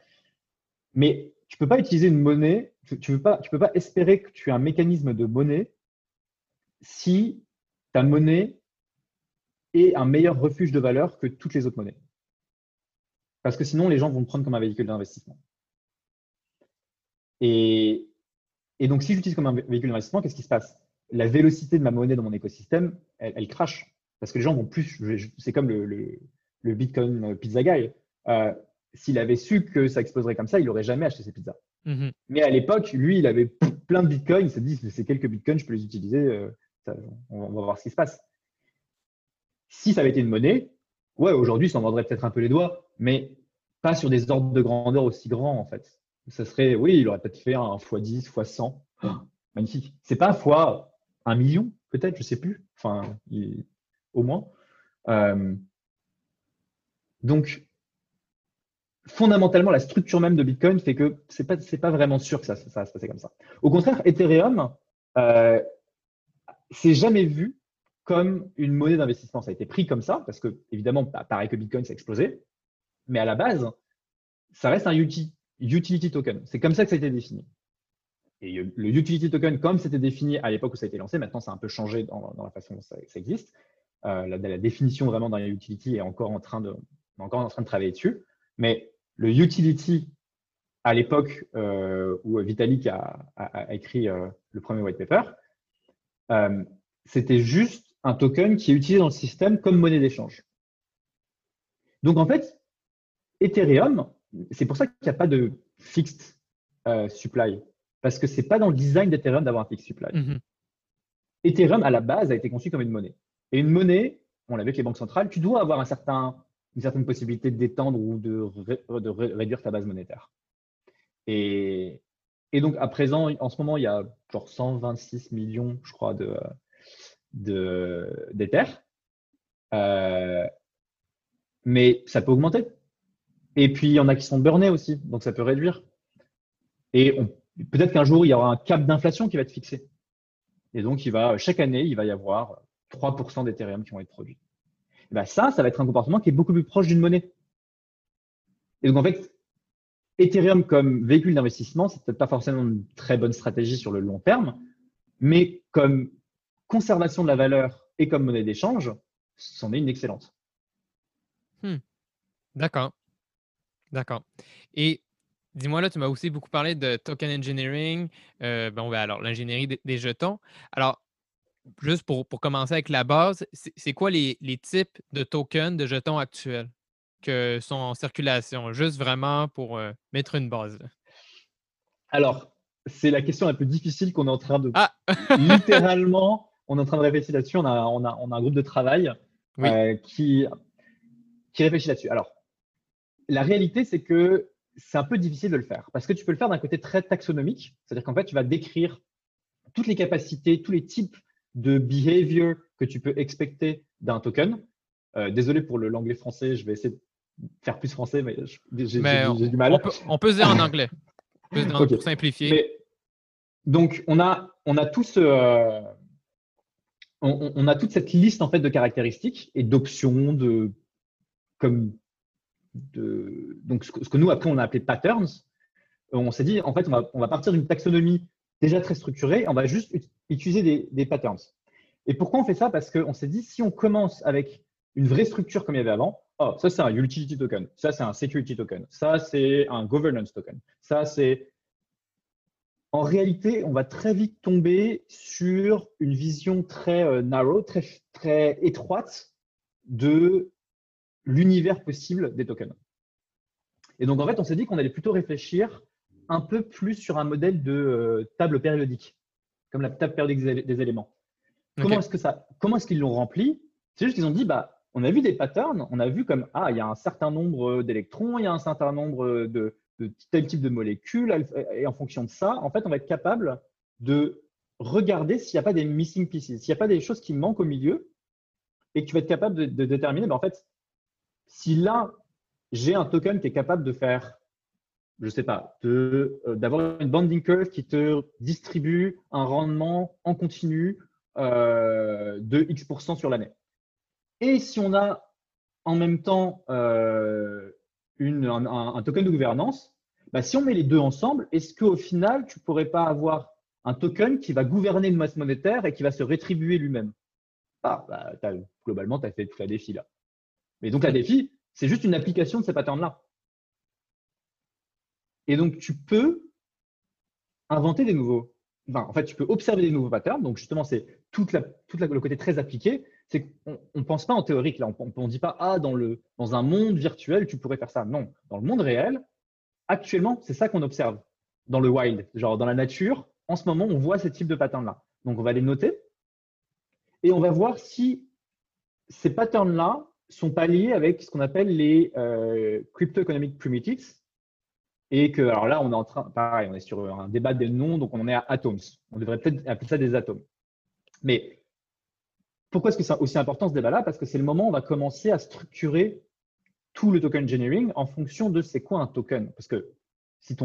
Mais tu peux pas utiliser une monnaie. Tu, tu, peux pas, tu peux pas espérer que tu aies un mécanisme de monnaie si ta monnaie et un meilleur refuge de valeur que toutes les autres monnaies. Parce que sinon, les gens vont le prendre comme un véhicule d'investissement. Et, donc, si j'utilise comme un véhicule d'investissement, qu'est-ce qui se passe? La vélocité de ma monnaie dans mon écosystème, elle, crache. Parce que les gens vont plus. C'est comme le, Bitcoin Pizza Guy. Euh, s'il avait su que ça exploserait comme ça, il n'aurait jamais acheté ses pizzas. Mm-hmm. Mais à l'époque, lui, il avait plein de bitcoins. Il s'est dit, c'est quelques bitcoins, je peux les utiliser. Euh, on va voir ce qui se passe. Si ça avait été une monnaie, ouais, aujourd'hui, ça en vendrait peut-être un peu les doigts, mais pas sur des ordres de grandeur aussi grands, en fait. Ça serait, oui, il aurait peut-être fait un x10, x100. magnifique. C'est pas x un million, peut-être, je sais plus. Enfin, au moins. Euh, donc, fondamentalement, la structure même de Bitcoin fait que c'est pas, pas vraiment sûr que ça, va se passer comme ça. Au contraire, Ethereum, euh, c'est jamais vu comme une monnaie d'investissement. Ça a été pris comme ça, parce que, évidemment, pareil que Bitcoin, ça a explosé. Mais à la base, ça reste un utility token. C'est comme ça que ça a été défini. Et le utility token, comme c'était défini à l'époque où ça a été lancé, maintenant, ça a un peu changé dans, la façon dont ça, existe. Euh, la, définition vraiment d'un utility est encore en train de, encore en train de travailler dessus. Mais le utility, à l'époque euh, où Vitalik a, écrit euh, le premier white paper, c'était juste un token qui est utilisé dans le système comme monnaie d'échange. Donc en fait, Ethereum, c'est pour ça qu'il n'y a pas de fixed euh, supply, parce que ce n'est pas dans le design d'Ethereum d'avoir un fixed supply. Mhm. Ethereum, à la base, a été conçu comme une monnaie. Et une monnaie, on l'a vu avec les banques centrales, tu dois avoir un certain, une certaine possibilité d'étendre ou de, de, réduire ta base monétaire. Et, et, donc, à présent, en ce moment, il y a genre 126 millions, je crois, de, d'Ether. Euh, mais ça peut augmenter. Et puis, il y en a qui sont burnés aussi, donc ça peut réduire. Et peut-être qu'un jour, il y aura un cap d'inflation qui va être fixé. Et donc, il va, chaque année, il va y avoir 3% d'Ethereum qui vont être produits. Et ben ça, ça va être un comportement qui est beaucoup plus proche d'une monnaie. Et donc, en fait, Ethereum comme véhicule d'investissement, c'est peut-être pas forcément une très bonne stratégie sur le long terme, mais comme conservation de la valeur et comme monnaie d'échange, c'en est une excellente. Hmm. D'accord. D'accord. Et dis-moi, là, tu m'as aussi beaucoup parlé de token engineering, euh, bon, ben, alors l'ingénierie des, jetons. Alors, juste pour, commencer avec la base, c'est quoi les, types de tokens de jetons actuels que sont en circulation? Juste vraiment pour euh, mettre une base. Alors, c'est la question un peu difficile qu'on est en train de ah! littéralement on est en train de réfléchir là-dessus. On a, on, a, on a, un groupe de travail euh, qui, qui réfléchit là-dessus. Alors, la réalité, c'est que c'est un peu difficile de le faire parce que tu peux le faire d'un côté très taxonomique, c'est-à-dire qu'en fait, tu vas décrire toutes les capacités, tous les types de behavior que tu peux expecter d'un token. Euh, désolé pour l'anglais français, je vais essayer de faire plus français, mais j'ai du mal. On peut, se dire en anglais, pour simplifier. donc, on a, on a tout ce, euh, on, a toute cette liste en fait de caractéristiques et d'options de comme donc ce que, nous après on a appelé patterns. On s'est dit en fait on va, partir d'une taxonomie déjà très structurée, on va juste utiliser des, patterns. Et pourquoi on fait ça? Parce qu'on s'est dit si on commence avec une vraie structure comme il y avait avant, oh, ça c'est un utility token, ça c'est un security token, ça c'est un governance token, ça c'est en réalité, on va très vite tomber sur une vision très euh, narrow, très, très étroite de l'univers possible des tokens. Et donc, en fait, on s'est dit qu'on allait plutôt réfléchir un peu plus sur un modèle de euh, table périodique, comme la table périodique des, éléments. Comment est-ce que ça, comment est-ce qu'ils l'ont rempli? C'est juste qu'ils ont dit, bah, on a vu des patterns, on a vu comme, ah, il y a un certain nombre d'électrons, il y a un certain nombre de, tel type de molécules, et en fonction de ça, en fait, on va être capable de regarder s'il n'y a pas des missing pieces, s'il n'y a pas des choses qui manquent au milieu, et tu vas être capable de, déterminer, ben, en fait, si là, j'ai un token qui est capable de faire, je ne sais pas, euh, d'avoir une banding curve qui te distribue un rendement en continu euh, de X% sur l'année. Et si on a en même temps euh, une, un, token de gouvernance, bah, si on met les deux ensemble, est-ce qu'au final, tu ne pourrais pas avoir un token qui va gouverner une masse monétaire et qui va se rétribuer lui-même? Ah, bah, Globalement, tu as fait tout la défi là. Mais donc, la défi, c'est juste une application de ces patterns-là. Et donc, tu peux inventer des nouveaux. Enfin, en fait, tu peux observer des nouveaux patterns. Donc, justement, c'est tout la, toute le côté très appliqué. Qu'on ne pense pas en théorique. Là, on ne dit pas, ah, dans, le, dans un monde virtuel, tu pourrais faire ça. Non. Dans le monde réel, actuellement, c'est ça qu'on observe dans le wild. Genre, dans la nature, en ce moment, on voit ce type de patterns-là. Donc, on va les noter et on va voir si ces patterns-là sont pas liés avec ce qu'on appelle les euh, crypto-economic primitives. Et que, alors là, on est en train, pareil, on est sur un débat des noms, donc on en est à atoms. On devrait peut-être appeler ça des atomes. Mais pourquoi est-ce que c'est aussi important ce débat-là? Parce que c'est le moment où on va commencer à structurer tout le token engineering en fonction de c'est quoi un token. Parce que si,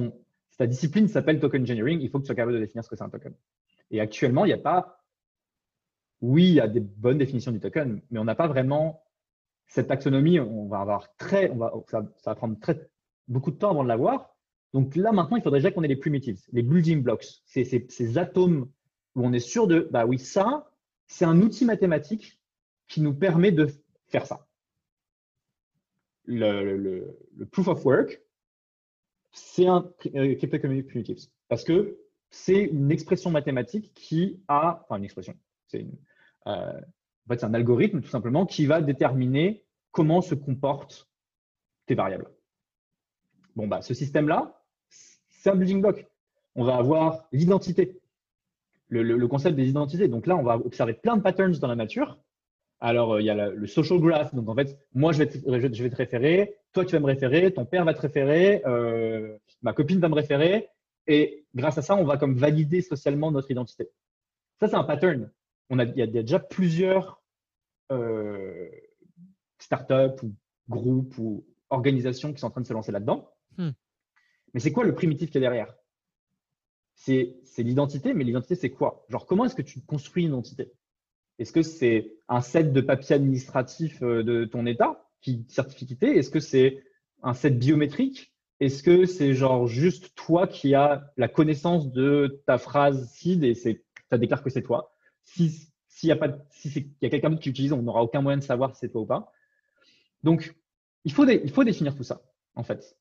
ta discipline s'appelle token engineering, il faut que tu sois capable de définir ce que c'est un token. Et actuellement, il n'y a pas. Oui, il y a des bonnes définitions du token, mais on n'a pas vraiment cette taxonomie, on va avoir très, ça, va prendre beaucoup de temps avant de l'avoir. Donc là, maintenant, il faudrait déjà qu'on ait les primitives, les building blocks, ces, ces, atomes où on est sûr de, bah oui, ça, c'est un outil mathématique qui nous permet de faire ça. Le, proof of work, c'est un euh, primitives parce que c'est une expression mathématique qui a, enfin une expression, c'est euh, en fait, un algorithme tout simplement qui va déterminer comment se comportent tes variables. Bon, bah, ce système-là, c'est un building block. On va avoir l'identité, le, concept des identités. Donc là, on va observer plein de patterns dans la nature. Alors, euh, il y a le social graph. Donc, en fait, moi, je vais, te, je vais te référer, toi, tu vas me référer, ton père va te référer, euh, ma copine va me référer. Et grâce à ça, on va comme valider socialement notre identité. Ça, c'est un pattern. On a, il, y a, déjà plusieurs euh, start-up ou groupe ou organisation qui sont en train de se lancer là-dedans. Hmm. Mais c'est quoi le primitif qui est derrière? C'est l'identité, mais l'identité, c'est quoi? Genre, comment est-ce que tu construis une identité Est-ce que c'est un set de papiers administratifs euh, de ton État qui certifie Est-ce que c'est un set biométrique? Est-ce que c'est genre juste toi qui as la connaissance de ta phrase CID et tu déclares que c'est toi? Si, s'il y a pas, si y a quelqu'un d'autre qui utilise, on n'aura aucun moyen de savoir si c'est toi ou pas. Donc, il faut, il faut définir tout ça, en fait.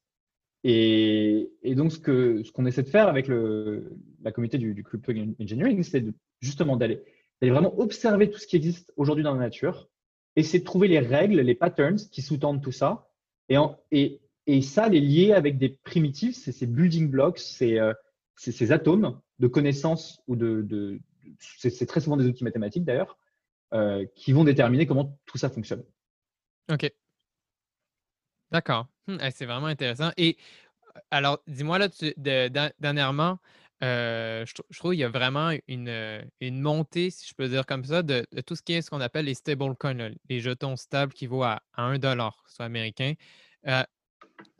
Et, donc, ce qu'on essaie de faire avec la communauté du, crypto engineering, c'est justement d'aller vraiment observer tout ce qui existe aujourd'hui dans la nature, essayer de trouver les règles, les patterns qui sous-tendent tout ça, et, ça, les lier avec des primitives, c'est ces building blocks, euh, ces atomes de connaissances de, c'est très souvent des outils mathématiques d'ailleurs, euh, qui vont déterminer comment tout ça fonctionne. OK. D'accord. Hum, c'est vraiment intéressant. Et alors, dis-moi là, dernièrement, euh, je, trouve qu'il y a vraiment une, une, montée, si je peux dire comme ça, de, tout ce qui est ce qu'on appelle les stablecoins, les jetons stables qui vaut à, 1 dollar, soit américain. Euh,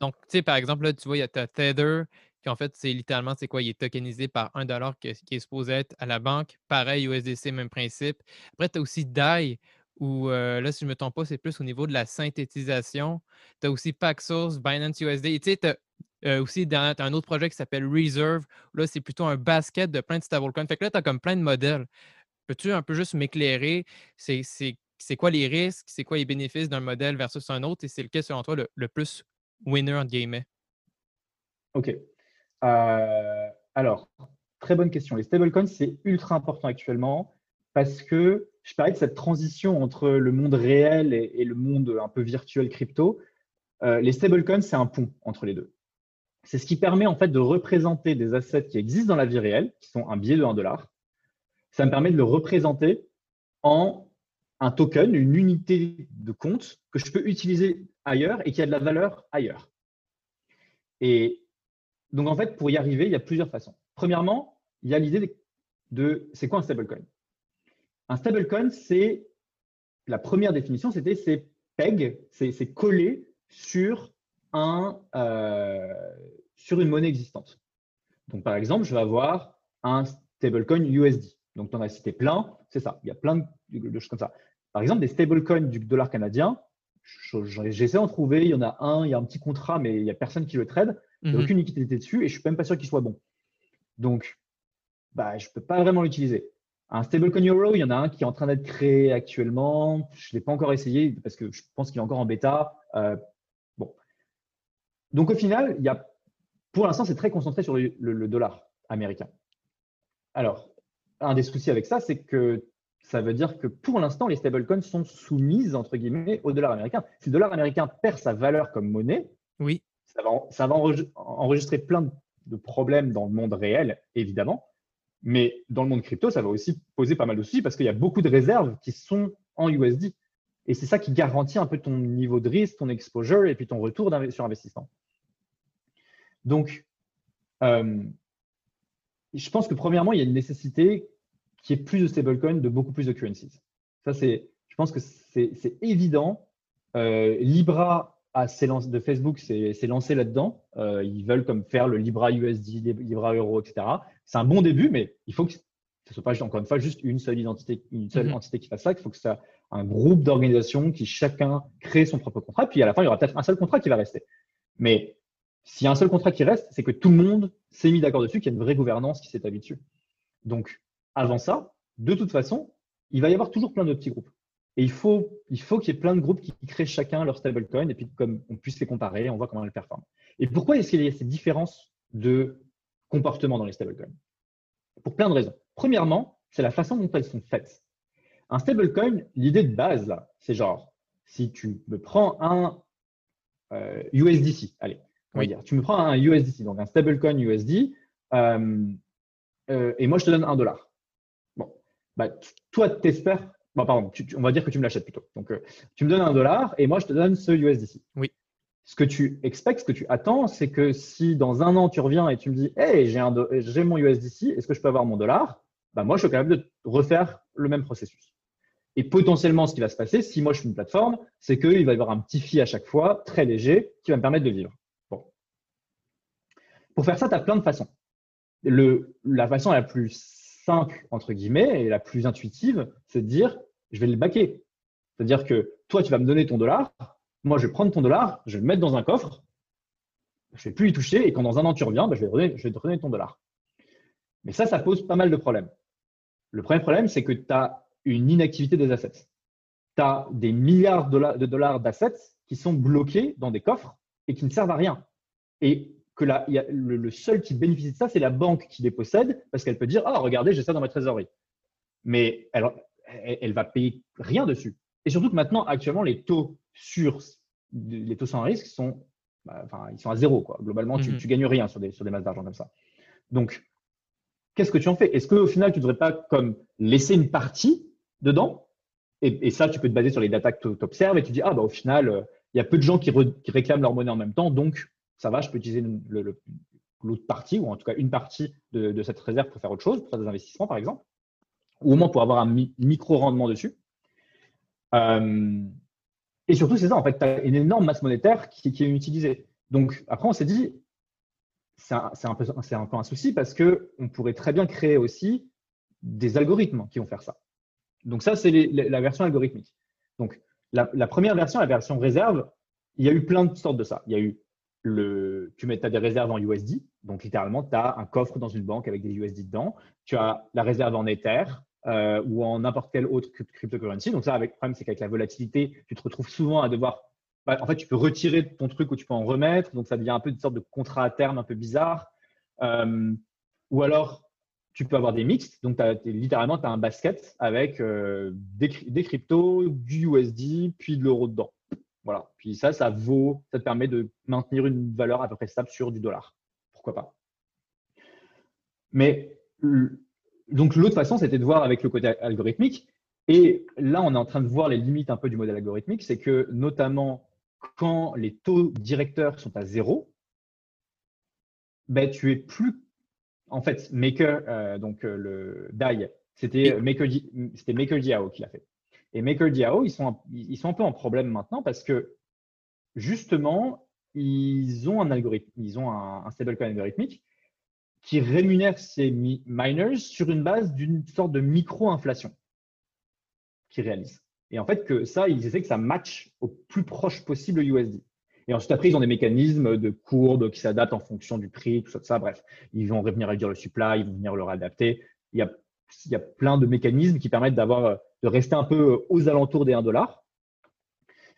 donc, tu sais, par exemple, là, tu vois, il y a Tether en fait, c'est littéralement, c'est quoi? Il est tokenisé par un dollar qui est supposé être à la banque. Pareil, USDC, même principe. Après, tu as aussi DAI, où euh, là, si je ne me trompe pas, c'est plus au niveau de la synthétisation. Tu as aussi Paxos, Binance USD. Et tu sais, tu as aussi un autre projet qui s'appelle Reserve. Là, c'est plutôt un basket de plein de stablecoins. Fait que là, tu as comme plein de modèles. Peux-tu un peu juste m'éclairer? C'est quoi les risques? C'est quoi les bénéfices d'un modèle versus un autre? Et c'est lequel, selon toi, le, le plus winner, entre guillemets? OK. Alors, très bonne question. Les stablecoins, c'est ultra important actuellement parce que je parlais de cette transition entre le monde réel et, le monde un peu virtuel crypto. Euh, les stablecoins, c'est un pont entre les deux. C'est ce qui permet en fait de représenter des assets qui existent dans la vie réelle, qui sont un billet de 1 dollar. Ça me permet de le représenter en un token, une unité de compte que je peux utiliser ailleurs et qui a de la valeur ailleurs. Et donc, en fait, pour y arriver, il y a plusieurs façons. Premièrement, il y a l'idée de, c'est quoi un stablecoin? Un stablecoin, c'est la première définition, c'était c'est peg, c'est collé sur, un, euh, sur une monnaie existante. Donc, par exemple, je vais avoir un stablecoin USD. Donc, tu en as cité plein, c'est ça. Il y a plein de, choses comme ça. Par exemple, des stablecoins du dollar canadien, j'essaie d'en trouver. Il y en a un, il y a un petit contrat, mais il n'y a personne qui le trade. Il n'y a aucune liquidité dessus et je ne suis même pas sûr qu'il soit bon. Donc, bah, je ne peux pas vraiment l'utiliser. Un stablecoin euro, il y en a un qui est en train d'être créé actuellement. Je ne l'ai pas encore essayé parce que je pense qu'il est encore en bêta. Euh, bon. Donc, au final, il y a, pour l'instant, c'est très concentré sur le dollar américain. Alors, un des soucis avec ça, c'est que ça veut dire que pour l'instant, les stablecoins sont soumises, entre guillemets, au dollar américain. Si le dollar américain perd sa valeur comme monnaie, oui. ça va, enregistrer plein de problèmes dans le monde réel, évidemment. Mais dans le monde crypto, ça va aussi poser pas mal de soucis parce qu'il y a beaucoup de réserves qui sont en USD. Et c'est ça qui garantit un peu ton niveau de risque, ton exposure et puis ton retour sur investissement. Donc, euh, je pense que premièrement, il y a une nécessité qui est plus de stablecoins, de beaucoup plus de currencies. Ça, c'est, je pense que c'est évident. Euh, Libra de Facebook s'est lancé là-dedans. Euh, ils veulent comme faire le Libra USD, Libra Euro, etc. C'est un bon début, mais il faut que ce ne soit pas encore une fois juste une seule identité, une seule mm-hmm. entité qui fasse ça. Il faut que ce soit un groupe d'organisations qui chacun crée son propre contrat. Puis à la fin, il y aura peut-être un seul contrat qui va rester. Mais s'il y a un seul contrat qui reste, c'est que tout le monde s'est mis d'accord dessus, qu'il y a une vraie gouvernance qui s'est dessus. Donc, avant ça, de toute façon, il va y avoir toujours plein de petits groupes. Et il faut qu'il faut qu'il y ait plein de groupes qui créent chacun leur stablecoin et puis comme on puisse les comparer, on voit comment elles performent. Et pourquoi est-ce qu'il y a ces différences de comportement dans les stablecoins Pour plein de raisons. Premièrement, c'est la façon dont elles sont faites. Un stablecoin, l'idée de base, c'est genre, si tu me prends un euh, USDC, allez, on va dire, tu me prends un USDC, donc un stablecoin USD, euh, euh, et moi je te donne un dollar bah, toi, tu espères, bah, pardon, on va dire que tu me l'achètes plutôt. Donc, euh, tu me donnes un dollar et moi, je te donne ce USDC. Oui. Ce que tu expectes, ce que tu attends, c'est que si dans un an, tu reviens et tu me dis, hey, j'ai mon USDC, est-ce que je peux avoir mon dollar? Bah, Moi, je suis capable de refaire le même processus. Et potentiellement, ce qui va se passer, si moi je suis une plateforme, c'est qu'il va y avoir un petit fee à chaque fois, très léger, qui va me permettre de vivre. Pour faire ça, tu as plein de façons. La façon la plus simple, entre guillemets, et la plus intuitive, c'est de dire, je vais le baquer. C'est-à-dire que toi, tu vas me donner ton dollar, moi, je vais prendre ton dollar, je vais le mettre dans un coffre, je ne vais plus y toucher, et quand dans un an tu reviens, ben, je, vais je vais te redonner ton dollar. Mais ça, ça pose pas mal de problèmes. Le premier problème, c'est que tu as une inactivité des assets. Tu as des milliards de dollars d'assets qui sont bloqués dans des coffres et qui ne servent à rien. Et que le, seul qui bénéficie de ça, c'est la banque qui les possède parce qu'elle peut dire Ah, regardez, j'ai ça dans ma trésorerie. Mais elle, elle, va payer rien dessus. Et surtout que maintenant, actuellement, les taux sur les taux sans risque sont, bah, enfin, ils sont à zéro. Quoi. Globalement, tu, ne mhm. gagnes rien sur des, sur des masses d'argent comme ça. Donc, qu'est-ce que tu en fais? Est-ce qu'au final, tu ne devrais pas comme laisser une partie dedans? Et, ça, tu peux te baser sur les data que tu observes et tu dis Ah, bah, au final, euh, il y a peu de gens qui, qui réclament leur monnaie en même temps, donc ça va, je peux utiliser l'autre partie, ou en tout cas une partie de, cette réserve pour faire autre chose, pour faire des investissements par exemple, ou au moins pour avoir un micro-rendement dessus. Euh, et surtout, c'est ça, en fait, tu as une énorme masse monétaire qui, est utilisée. Donc après, on s'est dit, c'est un, peu, un souci parce qu'on pourrait très bien créer aussi des algorithmes qui vont faire ça. Donc ça, c'est la version algorithmique. Donc la, première version, la version réserve, il y a eu plein de sortes de ça. Il y a eu tu mets, as des réserves en USD, donc littéralement, tu as un coffre dans une banque avec des USD dedans. Tu as la réserve en Ether euh, ou en n'importe quelle autre cryptocurrency. Donc ça, avec, le problème, c'est qu'avec la volatilité, tu te retrouves souvent à devoir… Bah, en fait, tu peux retirer ton truc ou tu peux en remettre. Donc ça devient un peu une sorte de contrat à terme un peu bizarre. Euh, ou alors, tu peux avoir des mixtes. Donc, littéralement, tu as un basket avec euh, des, des cryptos, du USD, puis de l'euro dedans. Voilà. Puis ça, ça vaut, ça te permet de maintenir une valeur à peu près stable sur du dollar. Pourquoi pas Mais donc l'autre façon, c'était de voir avec le côté algorithmique, Et là, on est en train de voir les limites un peu du modèle algorithmique, c'est que notamment quand les taux directeurs sont à zéro, ben, tu es plus. En fait, Maker, euh, donc euh, le DAI, c'était Maker, c'était MakerDAO qui l'a fait. Et MakerDAO, ils sont, ils sont un peu en problème maintenant parce que justement, ils ont un algorithme, ils ont un, un stablecoin algorithmique qui rémunère ces miners sur une base d'une sorte de micro-inflation qu'ils réalisent. Et en fait, que ça, ils essaient que ça matche au plus proche possible USD. Et ensuite, après, ils ont des mécanismes de courbes qui s'adaptent en fonction du prix, tout ça, tout ça. Bref, ils vont venir réduire le supply, ils vont venir le réadapter. Il y a, il y a plein de mécanismes qui permettent d'avoir, de rester un peu aux alentours des 1 dollar.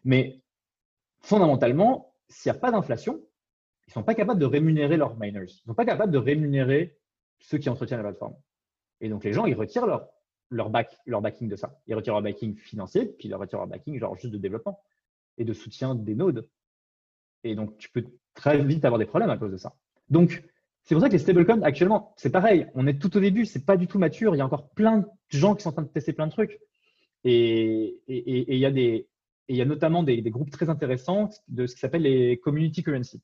Mais fondamentalement, s'il n'y a pas d'inflation, ils ne sont pas capables de rémunérer leurs miners. Ils ne sont pas capables de rémunérer ceux qui entretiennent la plateforme. Et donc, les gens, ils retirent leur, leur, back, leur backing de ça. Ils retirent leur backing financier, puis ils retirent leur backing genre juste de développement et de soutien des nodes. Et donc, tu peux très vite avoir des problèmes à cause de ça. Donc, c'est pour ça que les stablecoins, actuellement, c'est pareil. On est tout au début, c'est pas du tout mature. Il y a encore plein de gens qui sont en train de tester plein de trucs. Et il y a y a notamment des, des, groupes très intéressants de ce qui s'appelle les community currency.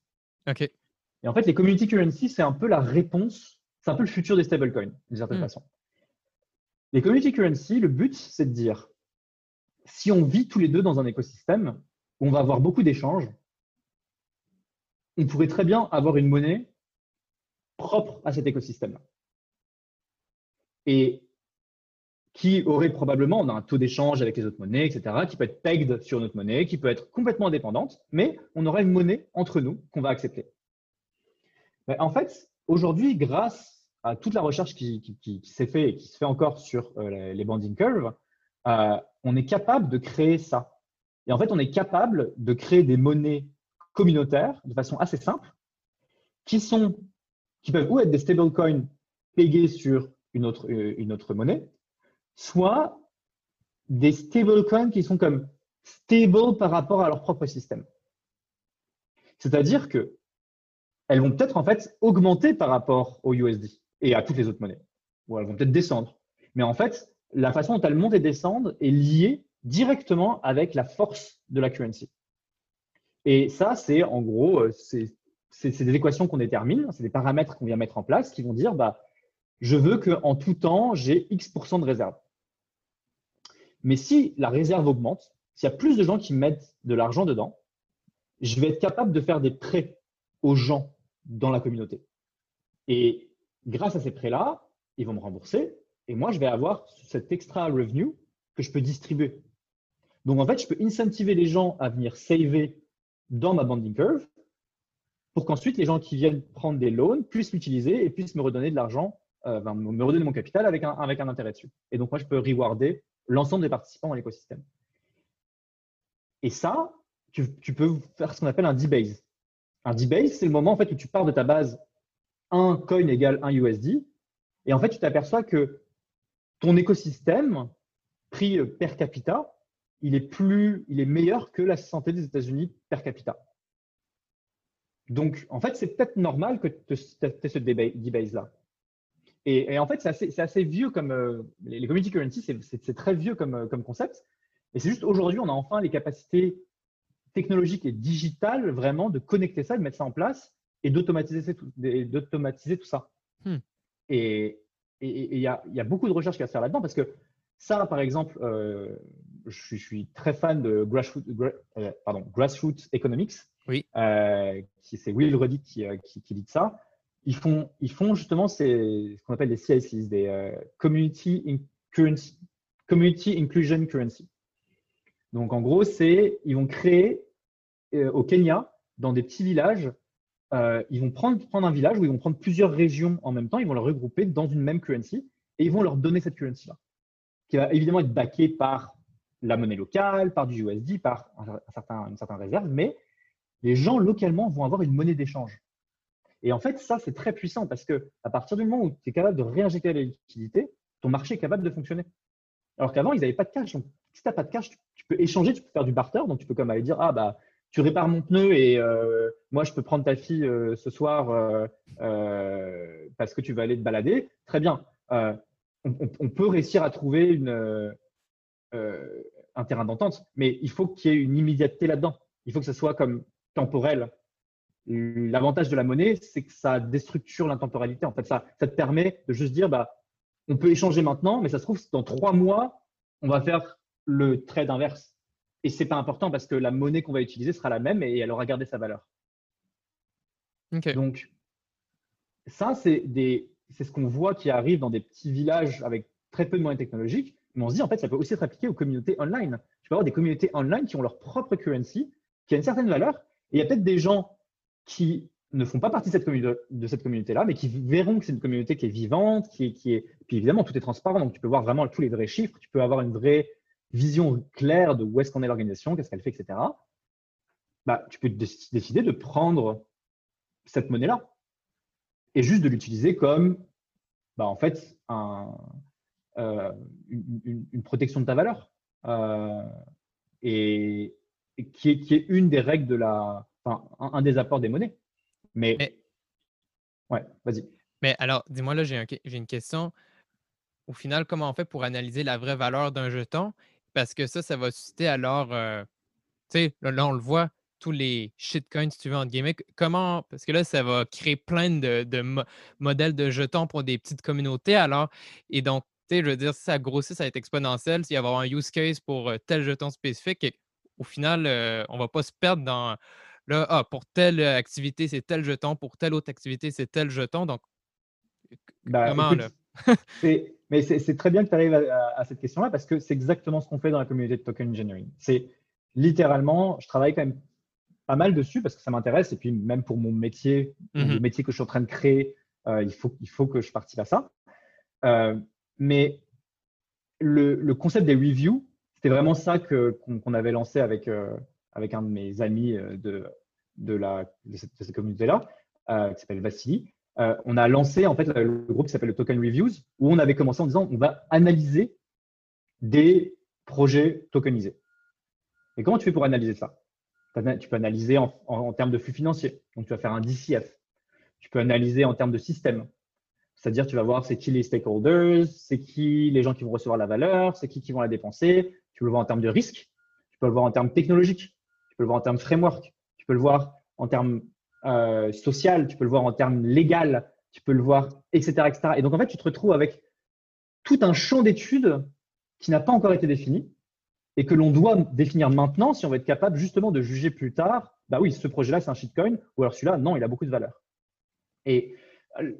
Et en fait, les community currency, c'est un peu la réponse, c'est un peu le futur des stablecoins, d'une certaine hmm. façon. Les community currency, le but, c'est de dire, si on vit tous les deux dans un écosystème où on va avoir beaucoup d'échanges, on pourrait très bien avoir une monnaie propre à cet écosystème-là. Et qui aurait probablement un taux d'échange avec les autres monnaies, etc., qui peut être pegged sur notre monnaie, qui peut être complètement indépendante, mais on aura une monnaie entre nous qu'on va accepter. en fait, aujourd'hui, grâce à toute la recherche qui, s'est faite et qui se fait encore sur euh, les banding curves, euh, on est capable de créer ça. Et en fait, on est capable de créer des monnaies communautaires de façon assez simple, qui, sont, qui peuvent ou être des stablecoins payés sur une autre, euh, une autre monnaie, soit des stablecoins qui sont comme stable par rapport à leur propre système. C'est-à-dire que elles vont peut-être en fait augmenter par rapport au USD et à toutes les autres monnaies, ou elles vont peut-être descendre. Mais en fait, la façon dont elles montent et descendent est liée directement avec la force de la currency. Et ça, c'est en gros, euh, c'est des équations qu'on détermine, c'est des paramètres qu'on vient mettre en place qui vont dire, bah, je veux qu'en tout temps, j'ai X% de réserve. Mais si la réserve augmente, s'il y a plus de gens qui mettent de l'argent dedans, je vais être capable de faire des prêts aux gens dans la communauté. Et grâce à ces prêts-là, ils vont me rembourser et moi, je vais avoir cet extra revenue que je peux distribuer. Donc, en fait, je peux incentiver les gens à venir saver dans ma banding curve pour qu'ensuite les gens qui viennent prendre des loans puissent l'utiliser et puissent me redonner de l'argent, euh, me redonner mon capital avec un, avec un intérêt dessus. Et donc, moi, je peux rewarder l'ensemble des participants dans l'écosystème. Et ça, tu, peux faire ce qu'on appelle un debase. Un debase, c'est le moment en fait, où tu pars de ta base 1 coin égale 1 USD, et en fait, tu t'aperçois que ton écosystème, pris per capita, il est, plus, il est meilleur que la santé des États-Unis per capita. Donc, en fait, c'est peut-être normal que tu aies ce debase-là. Et, en fait, c'est assez, vieux comme euh, les, community currency, c'est très vieux comme, euh, comme concept. Et c'est juste aujourd'hui, on a enfin les capacités technologiques et digitales vraiment de connecter ça, de mettre ça en place et d'automatiser tout, tout ça. Hmm. Et il y, a, y, a, beaucoup de recherches qui va se faire là-dedans parce que ça, par exemple, euh, je, suis, très fan de grassroots, pardon, grassroots economics. Oui. c'est Will Ruddy qui, qui, qui, dit ça ils font, justement ce qu'on appelle des CICs, des euh, community, Inclusion Currency. Donc en gros, c'est ils vont créer euh, au Kenya, dans des petits villages, euh, ils vont prendre, prendre un village où ils vont prendre plusieurs régions en même temps, ils vont les regrouper dans une même currency et ils vont leur donner cette currency-là, qui va évidemment être backée par la monnaie locale, par du USD, par un certain, une certaine réserve, mais les gens localement vont avoir une monnaie d'échange. Et en fait, ça, c'est très puissant parce que à partir du moment où tu es capable de réinjecter la liquidité, ton marché est capable de fonctionner. Alors qu'avant, ils n'avaient pas de cash. Donc, si tu n'as pas de cash, tu, peux échanger, tu peux faire du barter. Donc, tu peux comme aller dire Ah, bah, tu répares mon pneu et euh, moi, je peux prendre ta fille euh, ce soir euh, parce que tu vas aller te balader. Très bien. On, peut réussir à trouver un terrain d'entente, mais il faut qu'il y ait une immédiateté là-dedans. Il faut que ce soit comme temporel. L'avantage de la monnaie, c'est que ça déstructure l'intemporalité. En fait, ça, ça te permet de juste dire, bah, on peut échanger maintenant, mais ça se trouve, dans trois mois, on va faire le trade inverse. Et ce n'est pas important parce que la monnaie qu'on va utiliser sera la même et elle aura gardé sa valeur. Donc, ça, c'est ce qu'on voit qui arrive dans des petits villages avec très peu de moyens technologiques. Mais on se dit, en fait, ça peut aussi être appliqué aux communautés online. Tu peux avoir des communautés online qui ont leur propre currency, qui a une certaine valeur. Et il y a peut-être des gens qui ne font pas partie de cette, communauté-là, mais qui verront que c'est une communauté qui est vivante, qui est. Puis évidemment, tout est transparent, donc tu peux voir vraiment tous les vrais chiffres, tu peux avoir une vraie vision claire de où est-ce qu'on est l'organisation, qu'est-ce qu'elle fait, etc. Bah, tu peux décider de prendre cette monnaie-là et juste de l'utiliser comme, bah, en fait, euh, une, protection de ta valeur. Euh, et, qui est une des règles de la, enfin, un des apports des monnaies. Mais, ouais, vas-y. Mais alors, dis-moi là, j'ai une question. Au final, comment on fait pour analyser la vraie valeur d'un jeton? Parce que ça, ça va susciter alors, euh, tu sais, là, on le voit, tous les shitcoins, si tu veux, entre guillemets. Comment, parce que là, ça va créer plein de, modèles de jetons pour des petites communautés. Alors, et donc, tu sais, je veux dire, si ça grossit, ça va être exponentiel. S'il y avoir un use case pour euh, tel jeton spécifique, au final, euh, on ne va pas se perdre dans Là, ah, pour telle activité, c'est tel jeton, pour telle autre activité, c'est tel jeton. Donc, bah, comment là? mais c'est très bien que tu arrives à, cette question-là parce que c'est exactement ce qu'on fait dans la communauté de token engineering. C'est littéralement, je travaille quand même pas mal dessus parce que ça m'intéresse et puis même pour mon métier, le mmh métier que je suis en train de créer, euh, il, faut, il faut que je participe à ça. Euh, mais le, le, concept des reviews, c'était vraiment ça qu'on avait lancé avec, euh, avec un de mes amis euh, de, de, la, de cette, communauté-là, euh, qui s'appelle Vassili. Euh, on a lancé en fait le groupe qui s'appelle le Token Reviews, où on avait commencé en disant on va analyser des projets tokenisés. Et comment tu fais pour analyser ça? Tu peux analyser en, en, termes de flux financiers. Donc, tu vas faire un DCF. Tu peux analyser en termes de système. C'est-à-dire, tu vas voir c'est qui les stakeholders, c'est qui les gens qui vont recevoir la valeur, c'est qui qui vont la dépenser. Tu peux le voir en termes de risque. Tu peux le voir en termes technologiques peux le voir en termes framework, tu peux le voir en termes euh, social, tu peux le voir en termes légal, tu peux le voir, etc., etc. Et donc, en fait, tu te retrouves avec tout un champ d'études qui n'a pas encore été défini et que l'on doit définir maintenant si on veut être capable justement de juger plus tard, bah oui, ce projet-là, c'est un shitcoin, ou alors celui-là, non, il a beaucoup de valeur. Et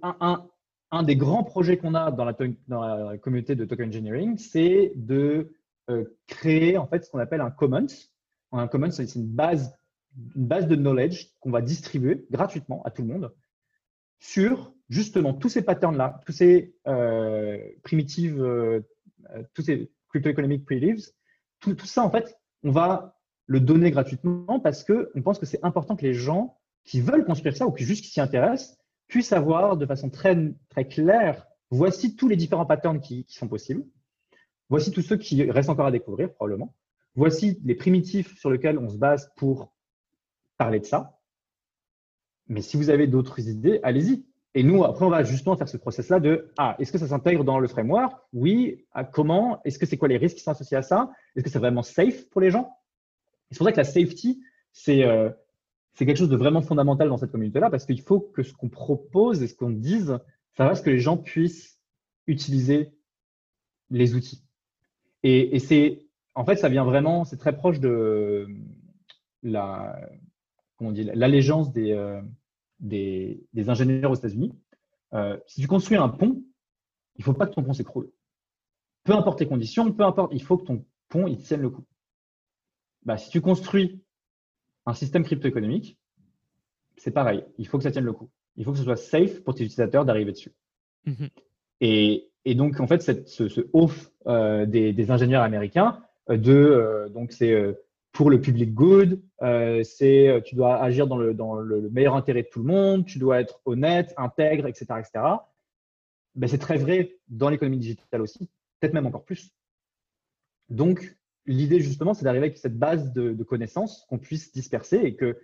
un, un, des grands projets qu'on a dans la, dans la, communauté de token engineering, c'est de euh, créer en fait ce qu'on appelle un commons, un common, c'est une base, une base de knowledge qu'on va distribuer gratuitement à tout le monde sur justement tous ces patterns-là, tous ces euh, primitives, euh, tous ces crypto-economic primitives, tout, tout, ça, en fait, on va le donner gratuitement parce qu'on pense que c'est important que les gens qui veulent construire ça ou qui juste s'y intéressent puissent avoir de façon très, très claire, voici tous les différents patterns qui sont possibles, voici tous ceux qui restent encore à découvrir probablement, Voici les primitifs sur lesquels on se base pour parler de ça. Mais si vous avez d'autres idées, allez-y. Et nous, après, on va justement faire ce process-là de Ah, est-ce que ça s'intègre dans le framework? Oui. À comment? Est-ce que c'est quoi les risques qui sont associés à ça? Est-ce que c'est vraiment safe pour les gens? C'est pour ça que la safety, euh, c'est quelque chose de vraiment fondamental dans cette communauté-là parce qu'il faut que ce qu'on propose et ce qu'on dise, ça fasse que les gens puissent utiliser les outils. Et c'est en fait, ça vient vraiment, c'est très proche de la, l'allégeance des, euh, des, ingénieurs aux États-Unis. Euh, si tu construis un pont, il ne faut pas que ton pont s'écroule. Peu importe les conditions, peu importe, il faut que ton pont il tienne le coup. Bah, si tu construis un système crypto-économique, c'est pareil. Il faut que ça tienne le coup. Il faut que ce soit safe pour tes utilisateurs d'arriver dessus. Mm-hmm. et, donc, en fait, ce, ce off euh, des, ingénieurs américains, de euh, donc c'est euh, pour le public good, euh, c'est tu dois agir dans le, meilleur intérêt de tout le monde, tu dois être honnête, intègre, etc. etc. Ben, c'est très vrai dans l'économie digitale aussi, peut-être même encore plus. Donc, l'idée justement, c'est d'arriver avec cette base de, connaissances qu'on puisse disperser et que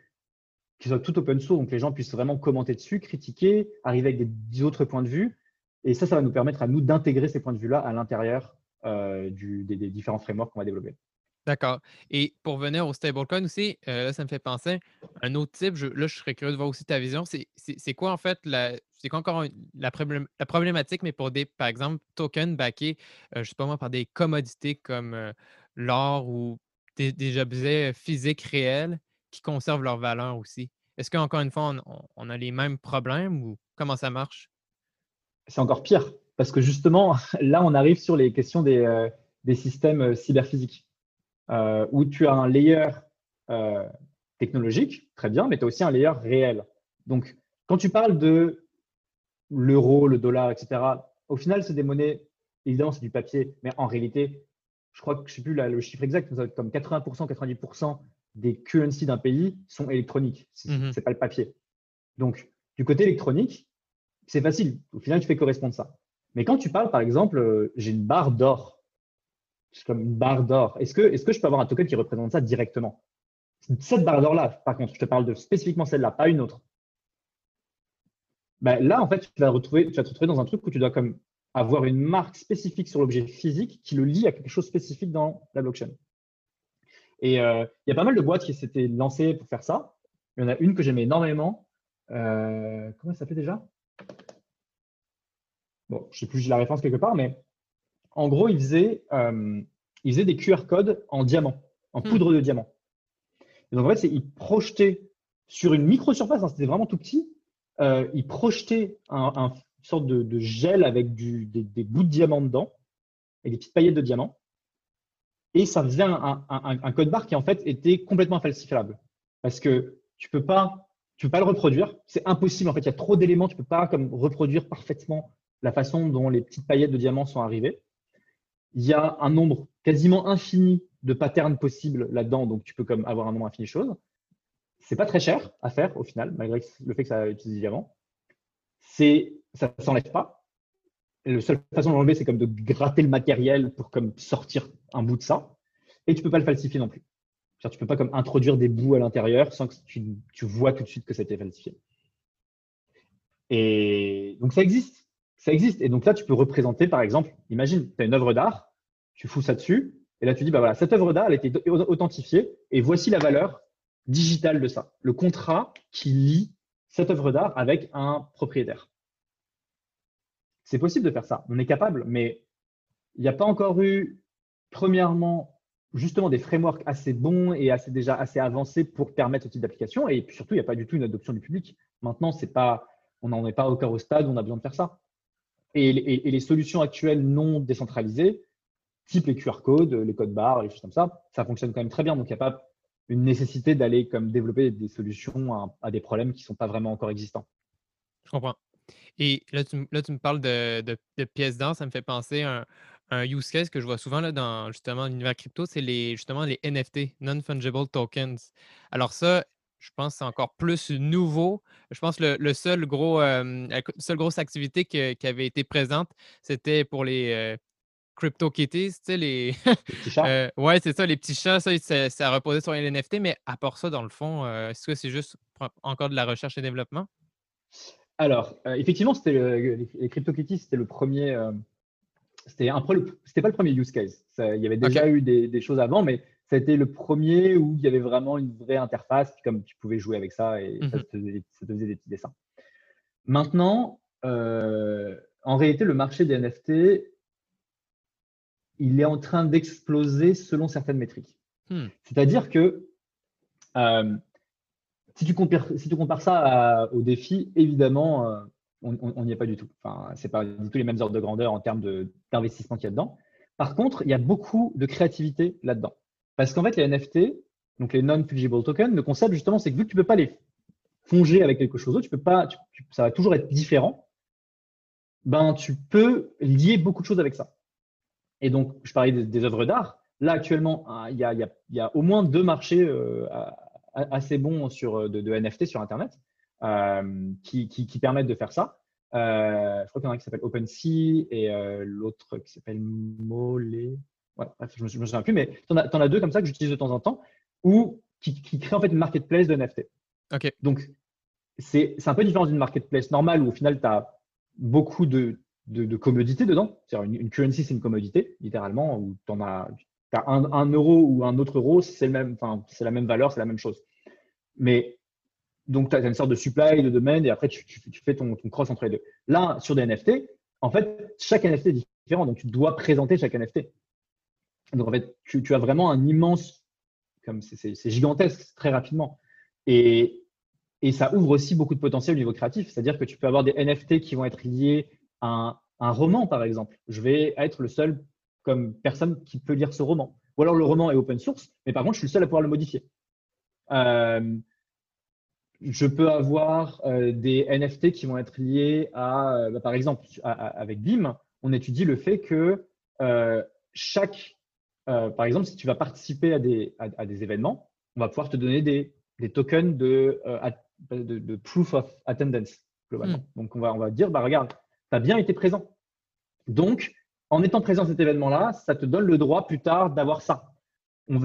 qu'il soit tout open source, donc les gens puissent vraiment commenter dessus, critiquer, arriver avec des autres points de vue. Et ça, ça va nous permettre à nous d'intégrer ces points de vue-là à l'intérieur du, des, différents frameworks qu'on va développer. D'accord. Et pour venir au stablecoin aussi, là, ça me fait penser un autre type. là, je serais curieux de voir aussi ta vision. C'est quoi en fait la, c'est quoi encore la, problématique, mais pour des, par exemple, tokens backés, je ne sais pas moi, par des commodités comme l'or ou des, des, objets physiques réels qui conservent leur valeur aussi? Est-ce qu'encore une fois, on, a les mêmes problèmes ou comment ça marche? C'est encore pire, parce que justement, là, on arrive sur les questions des, euh, systèmes euh, cyberphysiques, euh, où tu as un layer technologique, très bien, mais tu as aussi un layer réel. Donc, quand tu parles de l'euro, le dollar, etc., au final, c'est des monnaies, évidemment, c'est du papier, mais en réalité, je crois que je ne sais plus le chiffre exact, mais ça comme 80%, 90% des currencies d'un pays sont électroniques. Ce n'est mhm. pas le papier. Donc, du côté électronique, c'est facile. Au final, tu fais correspondre ça. Mais quand tu parles, par exemple, euh, j'ai une barre d'or, c'est comme une barre d'or. Est-ce que, est que je peux avoir un token qui représente ça directement? Cette barre d'or-là, par contre, je te parle de spécifiquement celle-là, pas une autre. Ben, là, en fait, tu vas, retrouver, tu vas te retrouver dans un truc où tu dois comme avoir une marque spécifique sur l'objet physique qui le lie à quelque chose spécifique dans la blockchain. Et euh, il y a pas mal de boîtes qui s'étaient lancées pour faire ça. Il y en a une que j'aimais énormément. Euh, comment ça s'appelait déjà? Bon, je ne sais plus, j'ai la référence quelque part, mais en gros, ils faisaient, euh, des QR codes en diamant, en hmm. poudre de diamant. Et donc, en fait, ils projetaient sur une micro-surface, hein, c'était vraiment tout petit, ils projetaient un, une sorte de, gel avec des, des, bouts de diamant dedans, et des petites paillettes de diamant et ça faisait un, code barre qui en fait était complètement infalsifiable parce que tu peux pas tu peux pas le reproduire, c'est impossible en fait, il y a trop d'éléments, tu peux pas comme reproduire parfaitement la façon dont les petites paillettes de diamants sont arrivées. Il y a un nombre quasiment infini de patterns possibles là-dedans, donc tu peux avoir un nombre infini de choses. C'est pas très cher à faire au final, malgré le fait que ça utilise du diamant. C'est, ça s'enlève pas, la seule façon de l'enlever, c'est comme de gratter le matériel pour sortir un bout de ça. Et tu ne peux pas le falsifier non plus. Tu ne peux pas comme introduire des bouts à l'intérieur sans que tu, vois tout de suite que ça a été falsifié. Et donc ça existe. Ça existe. Et donc là, tu peux représenter, par exemple, imagine, tu as une œuvre d'art, tu fous ça dessus, et là tu dis, bah voilà, cette œuvre d'art, elle a été authentifiée, et voici la valeur digitale de ça. Le contrat qui lie cette œuvre d'art avec un propriétaire. C'est possible de faire ça, on est capable, mais il n'y a pas encore eu, premièrement, justement des frameworks assez bons et assez, déjà assez avancés pour permettre ce type d'application. Et puis surtout, il n'y a pas du tout une adoption du public. Maintenant, c'est pas, on n'en est pas encore au stade où on a besoin de faire ça. Et, les solutions actuelles non décentralisées, type les QR codes, les codes barres, les choses comme ça, ça fonctionne quand même très bien. Donc, il n'y a pas une nécessité d'aller comme développer des solutions à, des problèmes qui ne sont pas vraiment encore existants. Je comprends. Et là, tu, me parles de, pièces d'or, ça me fait penser à un, use case que je vois souvent là, dans justement l'univers crypto, c'est les, justement les NFT, Non-Fungible Tokens. Alors ça, je pense que c'est encore plus nouveau. Je pense que le, seul gros, euh, la seule grosse activité qui avait été présente, c'était pour les euh, Crypto Kitties, tu sais, les. petits chats. Euh, ouais, c'est ça, les petits chats, ça, ça, reposait sur les NFT, mais à part ça, dans le fond, est-ce que c'est juste encore de la recherche et développement? Alors, effectivement, c'était les CryptoKitties, c'était le premier. C'était c'était pas le premier use case. il y avait déjà eu des, choses avant, mais ça a été le premier où il y avait vraiment une vraie interface, comme tu pouvais jouer avec ça et ça, mhm. te faisait, des petits dessins. Maintenant, euh, en réalité, le marché des NFT, il est en train d'exploser selon certaines métriques. Hmm. C'est-à-dire que si tu compares, si tu compares ça au défi, évidemment, euh, on n'y est pas du tout. Enfin, ce n'est pas du tout les mêmes ordres de grandeur en termes d'investissement qu'il y a dedans. Par contre, il y a beaucoup de créativité là-dedans. Parce qu'en fait, les NFT, donc les non-fungible tokens, le concept justement, c'est que vu que tu ne peux pas les fonger avec quelque chose d'autre, tu peux pas, ça va toujours être différent, ben, tu peux lier beaucoup de choses avec ça. Et donc, je parlais des, œuvres d'art. Là, actuellement, hein, il y, a, au moins deux marchés euh, assez bons sur, de, NFT sur Internet euh, qui, permettent de faire ça. Euh, je crois qu'il y en a qui s'appelle OpenSea et l'autre qui s'appelle Mollet. Ouais, je ne me, souviens plus, mais tu en, as deux comme ça que j'utilise de temps en temps ou qui, qui créent en fait une marketplace de NFT. Donc, c'est un peu différent d'une marketplace normale où au final, tu as beaucoup de de, commodité dedans. C'est-à-dire une, currency, c'est une commodité, littéralement, où tu as, as un, euro ou un autre euro, c'est même, la même valeur, c'est la même chose. Mais donc, tu as une sorte de supply, de domaine, et après, tu, fais ton, cross entre les deux. Là, sur des NFT, en fait, chaque NFT est différent, donc tu dois présenter chaque NFT. Donc, en fait, tu, as vraiment un immense, comme c'est gigantesque très rapidement. Et, et ça ouvre aussi beaucoup de potentiel au niveau créatif. C'est-à-dire que tu peux avoir des NFT qui vont être liés à un, roman, par exemple. Je vais être le seul comme personne qui peut lire ce roman. Ou alors le roman est open source, mais par contre, je suis le seul à pouvoir le modifier. Euh, je peux avoir euh, des NFT qui vont être liés à, euh, bah, par exemple, avec BIM, on étudie le fait que chaque, par exemple, si tu vas participer à des, à, des, événements, on va pouvoir te donner des, des tokens de, de, proof of attendance, globalement. Hmm. Donc, on va, on va dire, bah, regarde, tu as bien été présent. Donc, en étant présent à cet événement-là, ça te donne le droit plus tard d'avoir ça.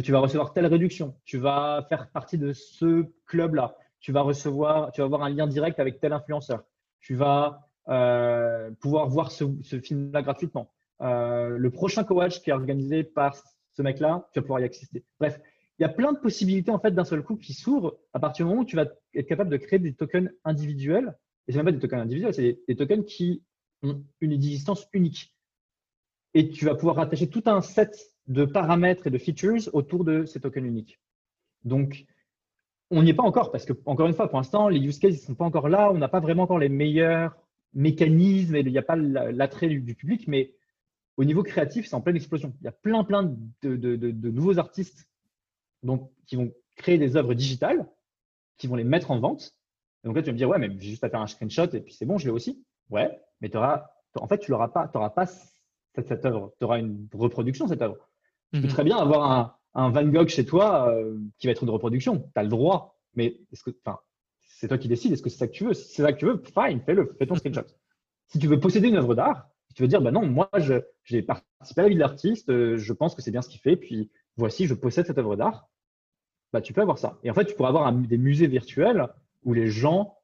tu vas recevoir telle réduction, tu vas faire partie de ce club-là, tu vas recevoir, tu vas avoir un lien direct avec tel influenceur, tu vas euh, pouvoir voir ce, film-là gratuitement. Euh, le prochain co-watch qui est organisé par ce mec-là, tu vas pouvoir y assister. Bref, il y a plein de possibilités en fait d'un seul coup qui s'ouvrent à partir du moment où tu vas être capable de créer des tokens individuels. Et c'est même pas des tokens individuels, c'est des, tokens qui ont une existence unique. Et tu vas pouvoir rattacher tout un set de paramètres et de features autour de ces tokens uniques. Donc, on n'y est pas encore parce que, encore une fois, pour l'instant, les use cases ne sont pas encore là. On n'a pas vraiment encore les meilleurs mécanismes et il n'y a pas l'attrait du, public. Mais au niveau créatif, c'est en pleine explosion. Il y a plein, plein de, de nouveaux artistes donc, qui vont créer des œuvres digitales, qui vont les mettre en vente. donc là, tu vas me dire, ouais, mais j'ai juste à faire un screenshot et puis c'est bon, je l'ai aussi. Ouais, mais auras, en fait, tu n'auras pas, auras pas cette, œuvre. Tu auras une reproduction, cette œuvre. Tu peux mhm. très bien avoir un, un Van Gogh chez toi euh, qui va être une reproduction. Tu as le droit. Mais est-ce que, c'est toi qui décides. Est-ce que c'est ça que tu veux? Si c'est ça que tu veux, fine, fais-le, fais ton screenshot. Si tu veux posséder une œuvre d'art, tu veux dire, bah non, moi, j'ai participé à la vie de l'artiste, euh, je pense que c'est bien ce qu'il fait, puis voici, je possède cette œuvre d'art bah, tu peux avoir ça. Et en fait, tu pourrais avoir des musées virtuels où les gens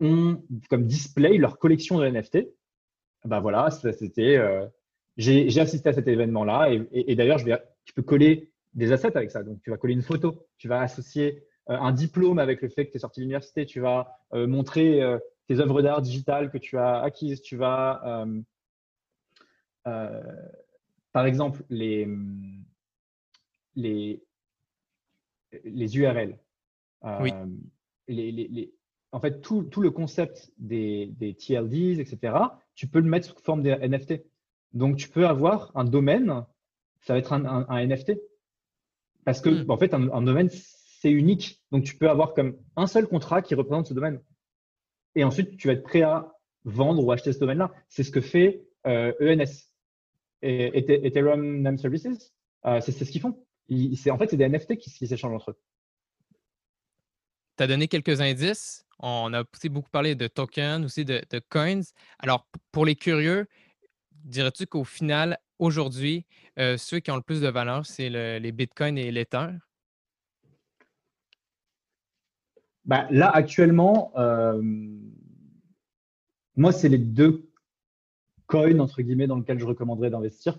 ont comme display leur collection de NFT. Bah voilà, c'était. Euh, j'ai assisté à cet événement-là et, d'ailleurs, tu peux coller des assets avec ça. Donc, tu vas coller une photo, tu vas associer euh, un diplôme avec le fait que tu es sorti de l'université, tu vas montrer tes œuvres d'art digitales que tu as acquises, tu vas, par exemple, les, les, les URL. oui. Euh, les, en fait, tout, le concept des, des, TLDs, etc., tu peux le mettre sous forme de NFT. Donc, tu peux avoir un domaine, ça va être un, NFT. Parce que, hmm. en fait, un, domaine, c'est unique. Donc, tu peux avoir comme un seul contrat qui représente ce domaine. Et ensuite, tu vas être prêt à vendre ou acheter ce domaine-là. C'est ce que fait ENS, euh, e Ethereum Name Services. Euh, c'est ce qu'ils font en fait, c'est des NFT qui, s'échangent entre eux. Tu as donné quelques indices. On a aussi beaucoup parlé de tokens, aussi de, coins. Alors, pour les curieux, dirais-tu qu'au final, aujourd'hui, euh, ceux qui ont le plus de valeur, c'est les bitcoins et l'Ether? Ben, là, actuellement, euh, moi, c'est les deux coins, entre guillemets, dans lesquels je recommanderais d'investir,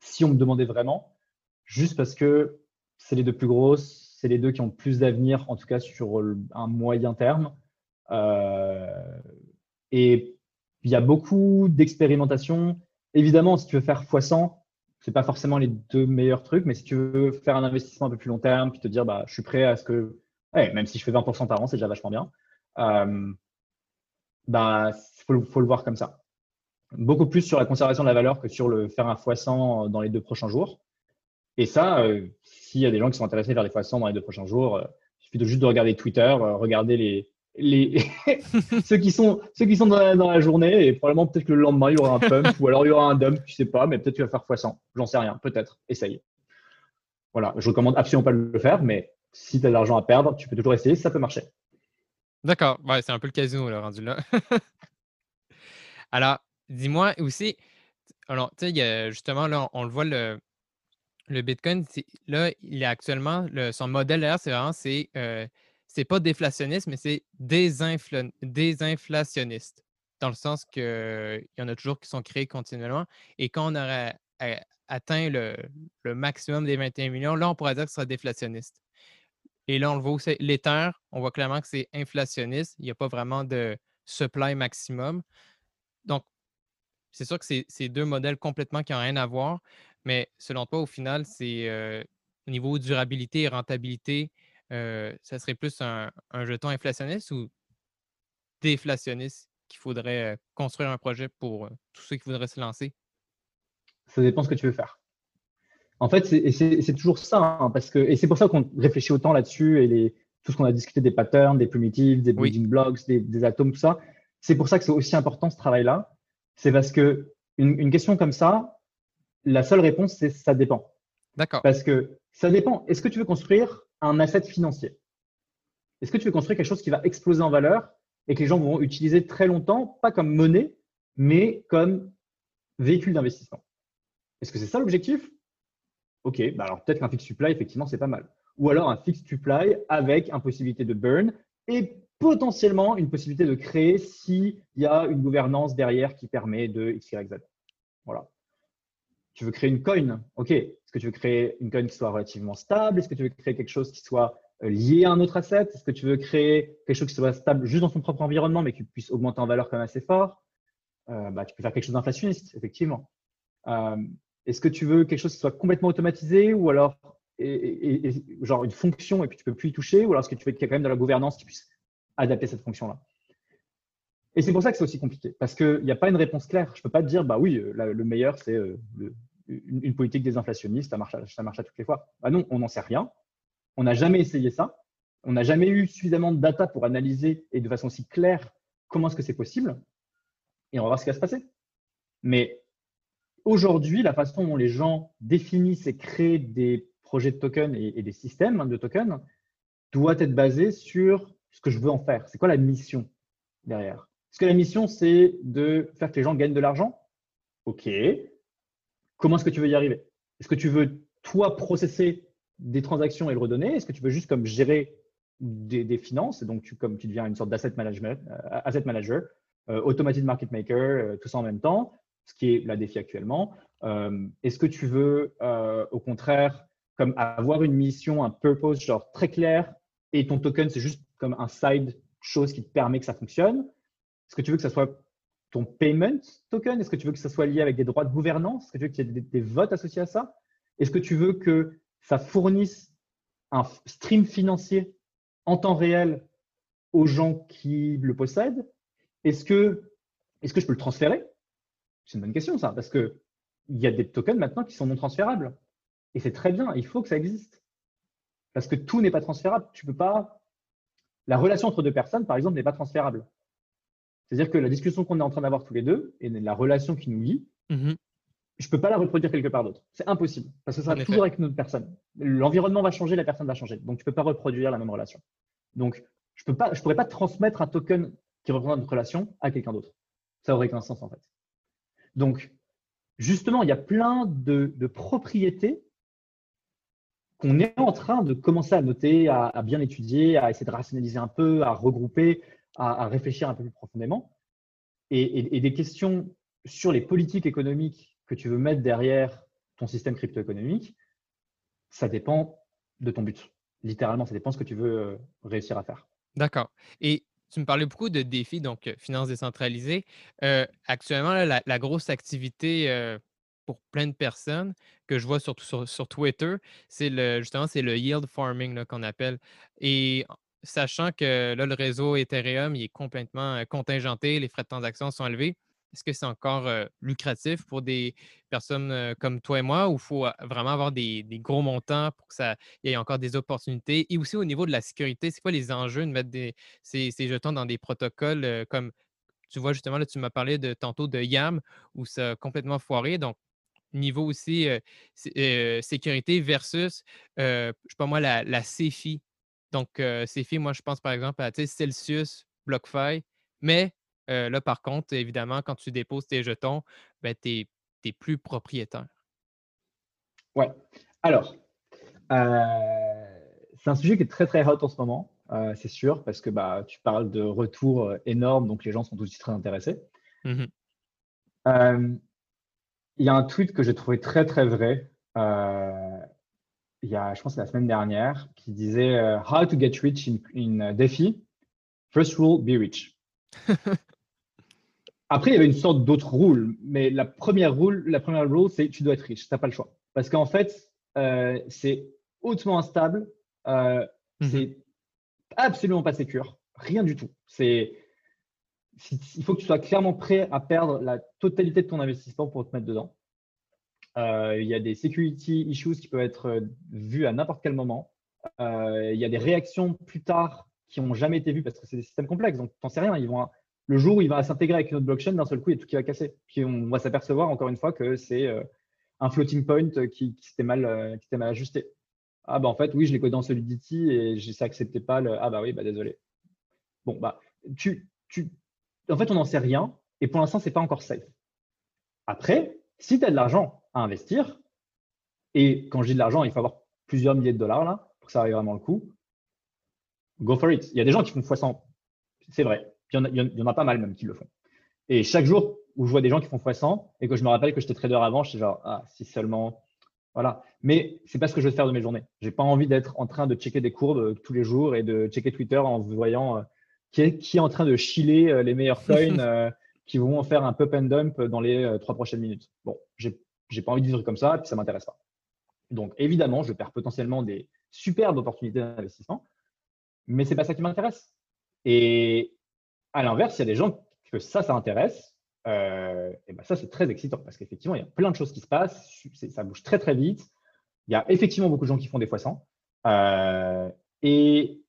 si on me demandait vraiment juste parce que c'est les deux plus grosses, c'est les deux qui ont le plus d'avenir, en tout cas sur un moyen terme. Euh, et il y a beaucoup d'expérimentation. Évidemment, si tu veux faire x100, ce n'est pas forcément les deux meilleurs trucs, mais si tu veux faire un investissement un peu plus long terme, puis te dire, bah, je suis prêt à ce que, même si je fais 20% par an, c'est déjà vachement bien, euh, bah, faut, le voir comme ça. Beaucoup plus sur la conservation de la valeur que sur le faire un x100 dans les deux prochains jours. Et ça, euh, s'il y a des gens qui sont intéressés vers les fois dans les deux prochains jours, euh, il suffit juste de regarder Twitter, euh, regarder les, ceux qui sont ceux qui sont dans la, journée et probablement peut-être que le lendemain il y aura un pump ou alors il y aura un dump, je sais pas, mais peut-être tu vas faire x100, j'en sais rien, peut-être, essaye. Voilà, je recommande absolument pas de le faire, mais si tu as de l'argent à perdre, tu peux toujours essayer, ça peut marcher. D'accord, ouais, c'est un peu le casino là, rendu là. alors, dis-moi aussi, alors tu sais, justement là, on le voit le, Bitcoin, là, il est actuellement, son modèle d'ailleurs, c'est vraiment, c'est, euh, c'est pas déflationniste, mais c'est désinflationniste. dans le sens qu'il y en a toujours qui sont créés continuellement. Et quand on aurait atteint le, maximum des 21 millions, là, on pourrait dire que ce sera déflationniste. Et là, on le voit, l'Ether, on voit clairement que c'est inflationniste. Il n'y a pas vraiment de supply maximum. Donc, c'est sûr que c'est deux modèles complètement qui n'ont rien à voir. Mais selon toi, au final, c'est euh, au niveau durabilité et rentabilité, euh, ça serait plus un, jeton inflationniste ou déflationniste qu'il faudrait euh, construire un projet pour tous ceux qui voudraient se lancer? Ça dépend ce que tu veux faire. En fait, c'est toujours ça, hein, parce que, et c'est pour ça qu'on réfléchit autant là-dessus et les, tout ce qu'on a discuté des patterns, des primitives, des building blocks, des, atomes, tout ça. C'est pour ça que c'est aussi important ce travail-là. C'est parce que une, question comme ça, la seule réponse, c'est ça dépend. D'accord. Parce que ça dépend. Est-ce que tu veux construire un asset financier? Est-ce que tu veux construire quelque chose qui va exploser en valeur et que les gens vont utiliser très longtemps, pas comme monnaie, mais comme véhicule d'investissement? Est-ce que c'est ça l'objectif? Ok, bah alors peut-être qu'un fixed supply, effectivement, c'est pas mal. Ou alors un fixed supply avec une possibilité de burn et potentiellement une possibilité de créer s'il y a une gouvernance derrière qui permet de X, Y, Z. Voilà. Tu veux créer une coin, ok. Est-ce que tu veux créer une coin qui soit relativement stable? Est-ce que tu veux créer quelque chose qui soit euh, lié à un autre asset? Est-ce que tu veux créer quelque chose qui soit stable juste dans son propre environnement, mais qui puisse augmenter en valeur quand même assez fort? Euh, bah, Tu peux faire quelque chose d'inflationniste, effectivement. Euh, est-ce que tu veux quelque chose qui soit complètement automatisé ou alors genre une fonction et puis tu peux plus y toucher? Ou alors est-ce que tu veux qu'il y ait quand même de la gouvernance qui puisse adapter cette fonction-là Et c'est pour ça que c'est aussi compliqué parce qu'il n'y a pas une réponse claire. Je ne peux pas te dire, bah oui, le meilleur, c'est euh, une, politique désinflationniste, ça marche, ça marche à toutes les fois. Bah non, on n'en sait rien. On n'a jamais essayé ça. On n'a jamais eu suffisamment de data pour analyser et de façon aussi claire comment est-ce que c'est possible. Et on va voir ce qui va se passer. Mais aujourd'hui, la façon dont les gens définissent et créent des projets de tokens et, des systèmes de tokens doit être basée sur ce que je veux en faire. C'est quoi la mission derrière? Est-ce que la mission, c'est de faire que les gens gagnent de l'argent? Ok. Comment est-ce que tu veux y arriver? Est-ce que tu veux, toi, processer des transactions et le redonner? Est-ce que tu veux juste comme gérer des, finances? Et donc tu, comme tu deviens une sorte d'asset manager, euh, asset manager euh, automated market maker, euh, tout ça en même temps ce qui est la défi actuellement. Euh, est-ce que tu veux, au contraire, comme avoir une mission, un purpose genre très clair et ton token, c'est juste comme un side chose qui te permet que ça fonctionne Est-ce que tu veux que ça soit ton payment token? Est-ce que tu veux que ça soit lié avec des droits de gouvernance? Est-ce que tu veux qu'il y ait des, votes associés à ça? Est-ce que tu veux que ça fournisse un stream financier en temps réel aux gens qui le possèdent? Est-ce que, est que je peux le transférer? C'est une bonne question, ça, parce qu'il y a des tokens maintenant qui sont non transférables. Et c'est très bien, il faut que ça existe. Parce que tout n'est pas transférable. Tu peux pas. La relation entre deux personnes, par exemple, n'est pas transférable. C'est-à-dire que la discussion qu'on est en train d'avoir tous les deux et la relation qui nous lie, mm-hmm. je ne peux pas la reproduire quelque part d'autre. C'est impossible. Parce que ça sera toujours avec une autre personne. L'environnement va changer, la personne va changer. Donc, tu ne peux pas reproduire la même relation. Donc, je ne pourrais pas transmettre un token qui représente notre relation à quelqu'un d'autre. Ça aurait qu'un sens, en fait. Donc, justement, il y a plein de, propriétés qu'on est en train de commencer à noter, à, bien étudier, à essayer de rationaliser un peu, à regrouper, à, réfléchir un peu plus profondément. Et, des questions sur les politiques économiques que tu veux mettre derrière ton système crypto-économique, ça dépend de ton but. Littéralement, ça dépend de ce que tu veux euh, réussir à faire. D'accord. Et tu me parlais beaucoup de défis, donc finances décentralisées. actuellement, la, grosse activité pour plein de personnes que je vois surtout sur, Twitter, c'est le, justement c'est le yield farming qu'on appelle. Et sachant que là, le réseau Ethereum il est complètement contingenté, les frais de transaction sont élevés, est-ce que c'est encore lucratif pour des personnes comme toi et moi ou faut vraiment avoir des, gros montants pour que ça y ait encore des opportunités? Et aussi au niveau de la sécurité, c'est quoi les enjeux de mettre ces, jetons dans des protocoles comme tu vois justement, là, tu m'as parlé de tantôt de YAM où ça a complètement foiré. Donc, niveau aussi sécurité versus, je sais pas moi, la, la CFI. Donc, CFI, moi, je pense par exemple à Celsius, BlockFi, mais euh, là, par contre, évidemment, quand tu déposes tes jetons, ben, tu n'es plus propriétaire. Ouais. Alors, euh, c'est un sujet qui est très, très hot en ce moment. euh, c'est sûr, parce que bah, tu parles de retours énormes, donc les gens sont aussi très intéressés. Mmh il y a un tweet que j'ai trouvé très, très vrai. il y a, je pense, la semaine dernière, qui disait How to get rich in, in DeFi. First rule, be rich. Après, il y avait une sorte d'autre rule, mais la première rule, la première rule, c'est tu dois être riche, tu n'as pas le choix. Parce qu'en fait, euh, c'est hautement instable, euh, mhm. c'est absolument pas sécure, rien du tout. C'est il faut que tu sois clairement prêt à perdre la totalité de ton investissement pour te mettre dedans. Euh, il y a des security issues qui peuvent être vues à n'importe quel moment. il y a des réactions plus tard qui n'ont jamais été vues parce que c'est des systèmes complexes, donc tu n'en sais rien. Le jour où il va s'intégrer avec une autre blockchain, d'un seul coup, il y a tout qui va casser. Puis on va s'apercevoir encore une fois que c'est euh, un floating point qui, s'était mal, euh, ajusté. Ah bah en fait, oui, je l'ai codé en Solidity et ça acceptait pas le. Ah bah oui, bah désolé. Bon bah tu, tu... en fait, on n'en sait rien et pour l'instant, c'est pas encore safe. Après, si tu as de l'argent à investir, et quand je dis de l'argent, il faut avoir plusieurs milliers de dollars là pour que ça arrive vraiment le coup. Go for it. Il y a des gens qui font x100. C'est vrai il y, en a, pas mal même qui le font. Et chaque jour où je vois des gens qui font x100 et que je me rappelle que j'étais trader avant, je suis genre, ah, si seulement. Voilà. Mais c'est pas ce que je veux faire de mes journées. J'ai pas envie d'être en train de checker des courbes euh, tous les jours et de checker Twitter en voyant euh, qui, est, qui, est, en train de chiller euh, les meilleurs coins qui vont faire un pump and dump dans les trois prochaines minutes. Bon, j'ai pas envie de vivre comme ça et puis ça m'intéresse pas. Donc évidemment, je perds potentiellement des superbes opportunités d'investissement, mais c'est pas ça qui m'intéresse. Et, à l'inverse, il y a des gens que ça, ça intéresse. Euh, et ben ça, c'est très excitant parce qu'effectivement, il y a plein de choses qui se passent. Ça bouge très, très vite. Il y a effectivement beaucoup de gens qui font des fois 100. Euh, et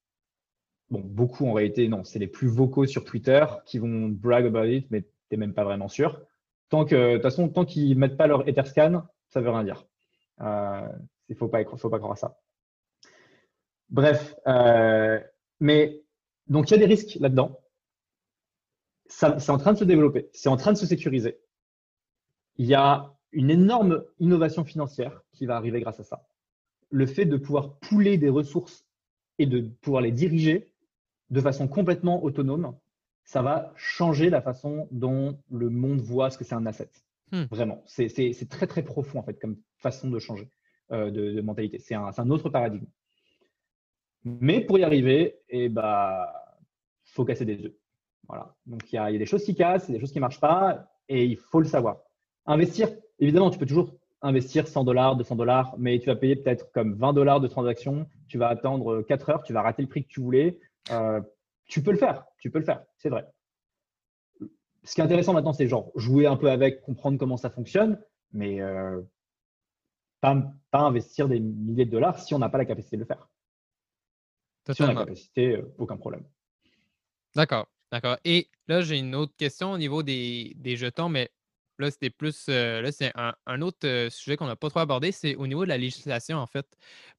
bon, beaucoup en réalité, non, c'est les plus vocaux sur Twitter qui vont brag about it, mais tu n'es même pas vraiment sûr. Tant que, de toute façon, tant qu'ils ne mettent pas leur Etherscan, ça ne veut rien dire. Euh, il ne faut pas, croire à ça. Bref, mais donc il y a des risques là-dedans c'est en train de se développer, c'est en train de se sécuriser. Il y a une énorme innovation financière qui va arriver grâce à ça. Le fait de pouvoir pouler des ressources et de pouvoir les diriger de façon complètement autonome, ça va changer la façon dont le monde voit ce que c'est un asset. Hmm. Vraiment, c'est très très profond en fait comme façon de changer euh, de, mentalité. C'est un, autre paradigme. Mais pour y arriver, eh bah, faut casser des œufs. Voilà. Donc, il y, a, des choses qui cassent, des choses qui ne marchent pas, et il faut le savoir. Investir, évidemment, tu peux toujours investir 100 dollars, 200 dollars, mais tu vas payer peut-être comme 20 dollars de transaction, tu vas attendre 4 heures, tu vas rater le prix que tu voulais. Euh, tu peux le faire, tu peux le faire, c'est vrai. Ce qui est intéressant maintenant, c'est genre jouer un peu avec, comprendre comment ça fonctionne, mais euh, pas, investir des milliers de dollars si on n'a pas la capacité de le faire. Si on a la capacité, euh, aucun problème. D'accord. D'accord. Et là, j'ai une autre question au niveau des, jetons, mais là, c'était plus. Euh, là, c'est un, autre sujet qu'on n'a pas trop abordé, c'est au niveau de la législation, en fait.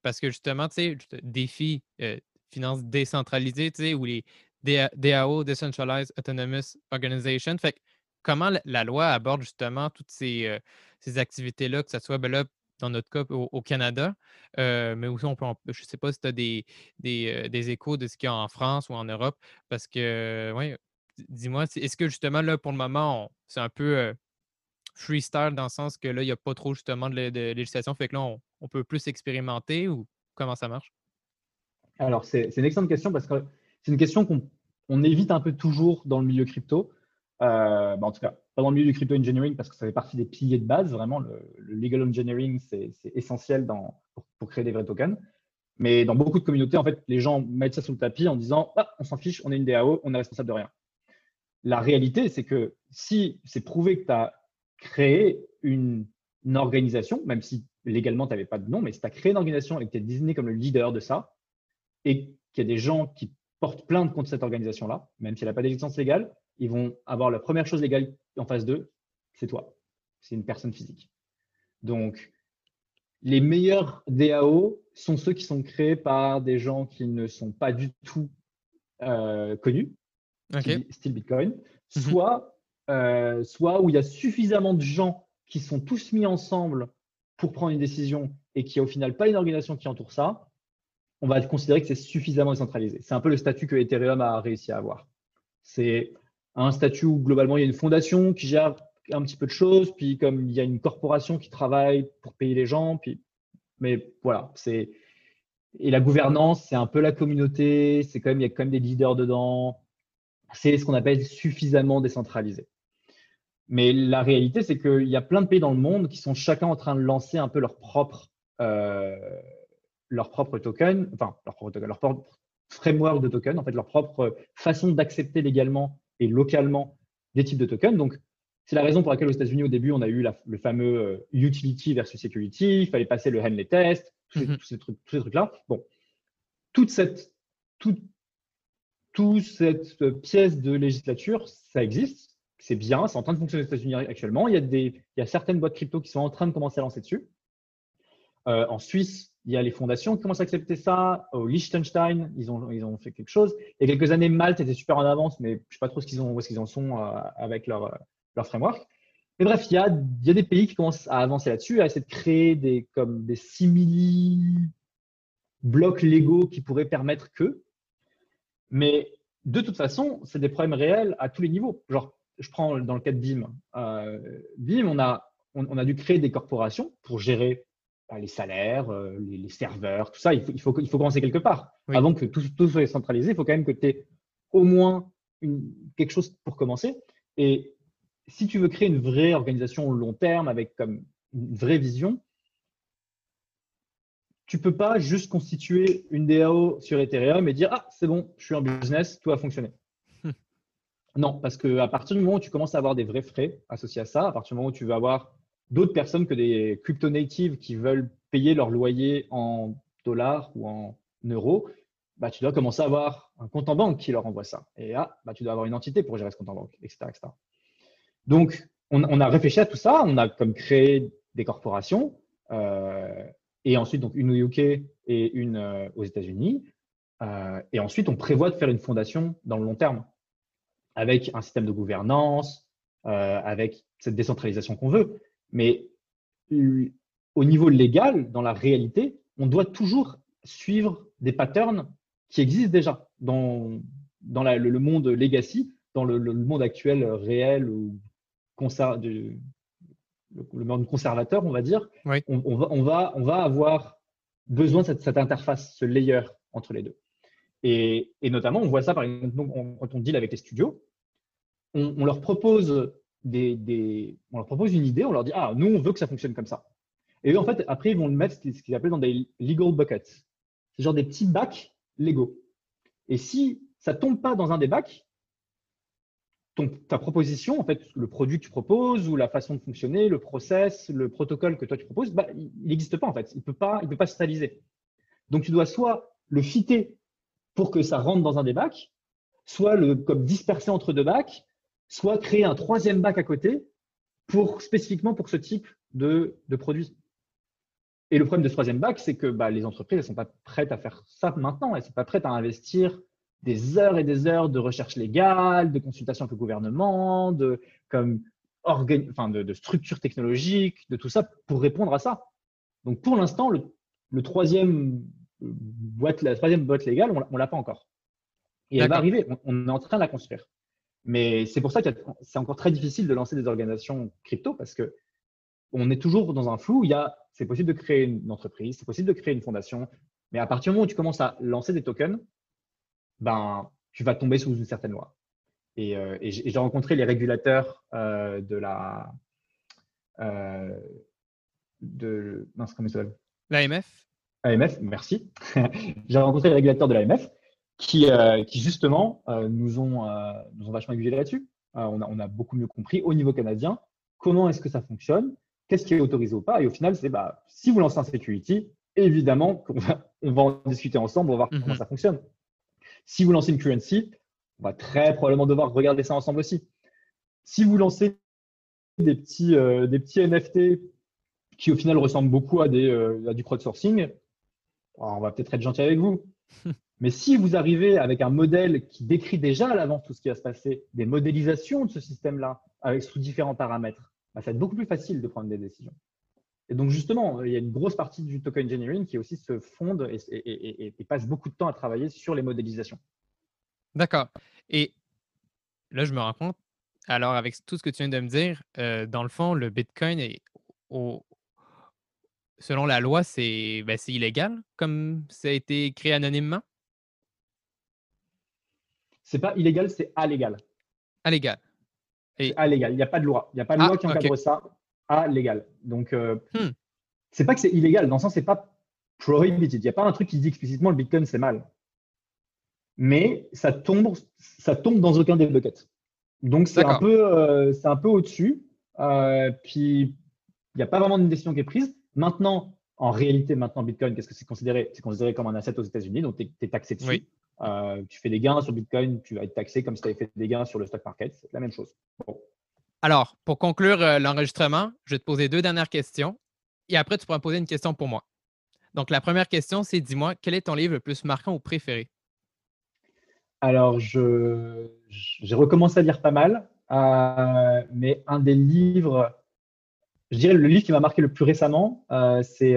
Parce que justement, tu sais, défi euh, finances décentralisées, tu sais, ou les DAO, Decentralized Autonomous Organization. Fait comment la, loi aborde justement toutes ces, ces activités-là, que ce soit ben là, dans notre cas au, Canada, euh, mais aussi on je ne sais pas si tu as des, euh, des, échos de ce qu'il y a en France ou en Europe, parce que, oui, dis-moi, est-ce que justement, là, pour le moment, c'est un peu euh, freestyle dans le sens que là, il n'y a pas trop justement de, législation, fait que là, on, peut plus expérimenter ou comment ça marche? Alors, c'est une excellente question parce que c'est une question qu'on évite un peu toujours dans le milieu crypto. Bah, en tout cas, pas dans le milieu du crypto engineering parce que ça fait partie des piliers de base. Vraiment, le, legal engineering, c'est essentiel pour, créer des vrais tokens. Mais dans beaucoup de communautés, en fait, les gens mettent ça sous le tapis en disant ah, on s'en fiche, on est une DAO, on est responsable de rien. La réalité, c'est que si c'est prouvé que tu as créé une, organisation, même si légalement tu n'avais pas de nom, mais si tu as créé une organisation et que tu es désigné comme le leader de ça, et qu'il y a des gens qui portent plainte contre cette organisation-là, même si elle n'a pas d'existence légale, ils vont avoir la première chose légale en face d'eux, c'est toi. C'est une personne physique. Donc, les meilleurs DAO sont ceux qui sont créés par des gens qui ne sont pas du tout euh, connus, style Bitcoin, mhm. soit, euh, soit où il y a suffisamment de gens qui sont tous mis ensemble pour prendre une décision et qui a au final pas une organisation qui entoure ça, on va considérer que c'est suffisamment décentralisé. C'est un peu le statut que Ethereum a réussi à avoir. C'est un statut où globalement il y a une fondation qui gère un petit peu de choses, puis comme il y a une corporation qui travaille pour payer les gens, puis mais voilà, c'est et la gouvernance, c'est un peu la communauté, c'est quand même il y a quand même des leaders dedans. C'est ce qu'on appelle suffisamment décentralisé. Mais la réalité, c'est qu'il y a plein de pays dans le monde qui sont chacun en train de lancer un peu leur propre, euh, leur propre token, enfin leur propre token, leur propre framework de token, en fait leur propre façon d'accepter légalement et localement des types de tokens. Donc c'est la raison pour laquelle aux États-Unis, au début, on a eu le fameux euh, utility versus security, il fallait passer le Henley test, tous, ces, mhm. trucs, tous ces trucs-là. Bon, toute cette, toute, cette pièce de législature, ça existe, c'est bien, c'est en train de fonctionner aux États-Unis actuellement. Il y, a des, il y a certaines boîtes crypto qui sont en train de commencer à lancer dessus. Euh, en Suisse, il y a les fondations qui commencent à accepter ça. Au Liechtenstein, ils ont, ils ont fait quelque chose. Il y a quelques années, Malte était super en avance, mais je ne sais pas trop ce qu'ils ont, où en sont euh, avec leur, leur framework. Mais bref, il y a, il y a des pays qui commencent à avancer là-dessus, à essayer de créer des, comme des simili blocs légaux qui pourraient permettre que. Mais de toute façon, c'est des problèmes réels à tous les niveaux. Genre, je prends dans le cas de BIM. Euh, BIM, on a, on, a dû créer des corporations pour gérer les salaires, euh, les, serveurs, tout ça. Il faut, il faut, il faut commencer quelque part. Avant que tout, tout, soit centralisé, il faut quand même que tu aies au moins une, quelque chose pour commencer. Et si tu veux créer une vraie organisation au long terme avec comme une vraie vision, tu peux pas juste constituer une DAO sur Ethereum et dire ah c'est bon, je suis en business, tout a fonctionné. non, parce qu'à partir du moment où tu commences à avoir des vrais frais associés à ça, à partir du moment où tu veux avoir d'autres personnes que des crypto natives qui veulent payer leur loyer en dollars ou en euros, bah, tu dois commencer à avoir un compte en banque qui leur envoie ça. Et ah, bah, tu dois avoir une entité pour gérer ce compte en banque, etc. etc. Donc, on, a réfléchi à tout ça, on a comme créé des corporations, euh, et ensuite donc une au UK et une euh, aux États-Unis. Euh, et ensuite, on prévoit de faire une fondation dans le long terme, avec un système de gouvernance, avec cette décentralisation qu'on veut. Mais au niveau légal, dans la réalité, on doit toujours suivre des patterns qui existent déjà dans, dans le, monde legacy, dans le, le, monde actuel réel ou du, le, monde conservateur, on va dire, on, va, on, va, on, va, avoir besoin de cette, interface, ce layer entre les deux. Et, notamment, on voit ça par exemple quand on deal avec les studios, on, leur propose on leur propose une idée, on leur dit ah nous on veut que ça fonctionne comme ça. Et eux en fait après ils vont le mettre ce qu'ils appellent dans des legal buckets, c'est genre des petits bacs légaux. Et si ça tombe pas dans un des bacs, ta proposition, en fait, le produit que tu proposes ou la façon de fonctionner, le process, le protocole que toi tu proposes, bah, il n'existe pas en fait. Il ne peut pas, il peut pas se réaliser. Donc tu dois soit le fitter pour que ça rentre dans un des bacs, soit le comme disperser entre deux bacs, soit créer un troisième bac à côté pour spécifiquement pour ce type de, de produit. Et le problème de ce troisième bac, c'est que bah, les entreprises ne sont pas prêtes à faire ça maintenant. Elles ne sont pas prêtes à investir des heures et des heures de recherche légale, de consultation avec le gouvernement, de, comme enfin, de, structures technologiques, de tout ça pour répondre à ça. Donc pour l'instant, le, troisième boîte, la troisième boîte légale, on ne l'a pas encore. Et elle va arriver, on, est en train de la construire. Mais c'est pour ça que c'est encore très difficile de lancer des organisations crypto parce que on est toujours dans un flou. Il y a, c'est possible de créer une entreprise, c'est possible de créer une fondation, mais à partir du moment où tu commences à lancer des tokens, ben, tu vas tomber sous une certaine loi. Et, euh, j'ai rencontré les régulateurs euh, de la. Euh, de. Mince, comment ça L'AMF AMF, merci. j'ai rencontré les régulateurs de l'AMF qui, qui justement nous, ont, nous ont vachement aiguillé là-dessus. On a, on, a, beaucoup mieux compris au niveau canadien comment est-ce que ça fonctionne, qu'est-ce qui est autorisé ou pas. Et au final, c'est bah, si vous lancez un security, évidemment on va, on va en discuter ensemble, on va voir comment mhm. ça fonctionne. Si vous lancez une currency, on va très probablement devoir regarder ça ensemble aussi. Si vous lancez des petits, euh, des petits NFT qui au final ressemblent beaucoup à, des, euh, à du crowdsourcing, on va peut-être être gentil avec vous. Mais si vous arrivez avec un modèle qui décrit déjà à l'avance tout ce qui va se passer, des modélisations de ce système-là, avec sous différents paramètres, bah, ça va être beaucoup plus facile de prendre des décisions. Et donc, justement, il y a une grosse partie du token engineering qui aussi se fonde et, passe beaucoup de temps à travailler sur les modélisations. D'accord. Et là, je me rends compte, alors avec tout ce que tu viens de me dire, euh, dans le fond, le Bitcoin est selon la loi, c'est ben, illégal comme ça a été créé anonymement? C'est pas illégal, c'est allégal. Allégal. Et... Allégal. Il n'y a pas de loi. Il n'y a pas de loi ah, qui encadre ça. Allégal. Donc, euh, hmm. c'est pas que c'est illégal, dans le sens, c'est pas prohibited. Il n'y a pas un truc qui dit explicitement le Bitcoin, c'est mal. Mais ça tombe, ça tombe dans aucun des buckets. Donc, c'est un peu, euh, c'est un peu au-dessus. Euh, puis, il n'y a pas vraiment une décision qui est prise. Maintenant, en réalité, maintenant, Bitcoin, qu'est-ce que c'est considéré? C'est considéré comme un asset aux États-Unis, donc tu es, taxé dessus. Euh, tu fais des gains sur Bitcoin, tu vas être taxé comme si tu avais fait des gains sur le stock market. C'est la même chose. Alors, pour conclure euh, l'enregistrement, je vais te poser deux dernières questions et après, tu pourras poser une question pour moi. Donc, la première question, c'est dis-moi, quel est ton livre le plus marquant ou préféré? Alors, j'ai recommencé à lire pas mal, euh, mais un des livres je dirais le livre qui m'a marqué le plus récemment, c'est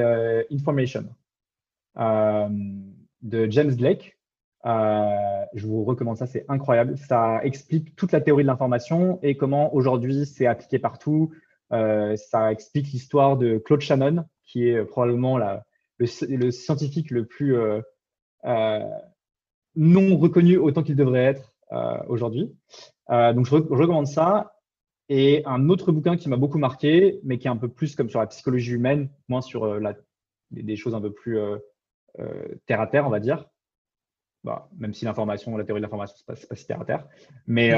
Information de James Blake. Je vous recommande ça, c'est incroyable. Ça explique toute la théorie de l'information et comment aujourd'hui c'est appliqué partout. ça explique l'histoire de Claude Shannon, qui est probablement la, le, scientifique le plus non reconnu autant qu'il devrait être aujourd'hui. donc je, recommande ça. Et un autre bouquin qui m'a beaucoup marqué, mais qui est un peu plus comme sur la psychologie humaine, moins sur euh, des, choses un peu plus euh, euh, terre à terre, on va dire. Bah, même si l'information, la théorie de l'information, ce n'est pas, si terre à terre. Mais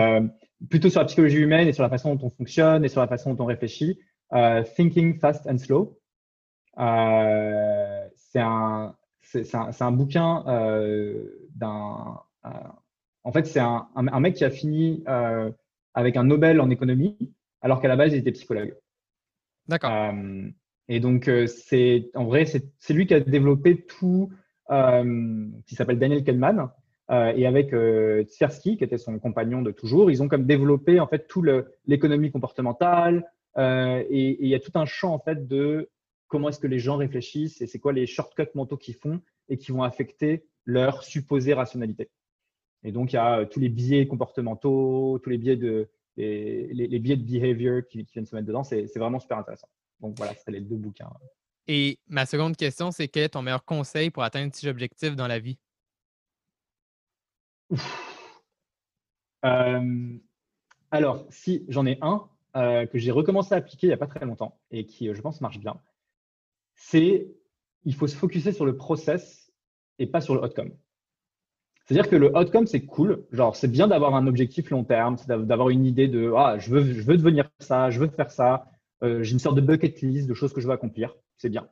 plutôt sur la psychologie humaine et sur la façon dont on fonctionne et sur la façon dont on réfléchit. Thinking Fast and Slow. c'est un, un, un, bouquin d'un. en fait, c'est un, un, mec qui a fini avec un Nobel en économie, alors qu'à la base, il était psychologue. D'accord. Euh, et donc, euh, c'est en vrai, c'est lui qui a développé tout, euh, qui s'appelle Daniel Kahneman, et avec Tversky, qui était son compagnon de toujours, ils ont comme développé en fait tout l'économie comportementale, et, il y a tout un champ en fait de comment est-ce que les gens réfléchissent et c'est quoi les shortcuts mentaux qu'ils font et qui vont affecter leur supposée rationalité. Et donc, il y a euh, tous les biais comportementaux, tous les biais de, les, biais de behavior qui, viennent se mettre dedans. C'est vraiment super intéressant. Donc, voilà, c'est les deux bouquins. Et ma seconde question, c'est quel est ton meilleur conseil pour atteindre ces objectifs dans la vie? Euh, alors, si j'en ai un euh, que j'ai recommencé à appliquer il n'y a pas très longtemps et qui, je pense, marche bien, c'est il faut se focuser sur le process et pas sur le outcome. C'est-à-dire que le outcome, c'est cool. Genre, c'est bien d'avoir un objectif long terme, d'avoir une idée de ah, je veux, je veux devenir ça, je veux faire ça. Euh, j'ai une sorte de bucket list de choses que je veux accomplir. C'est bien.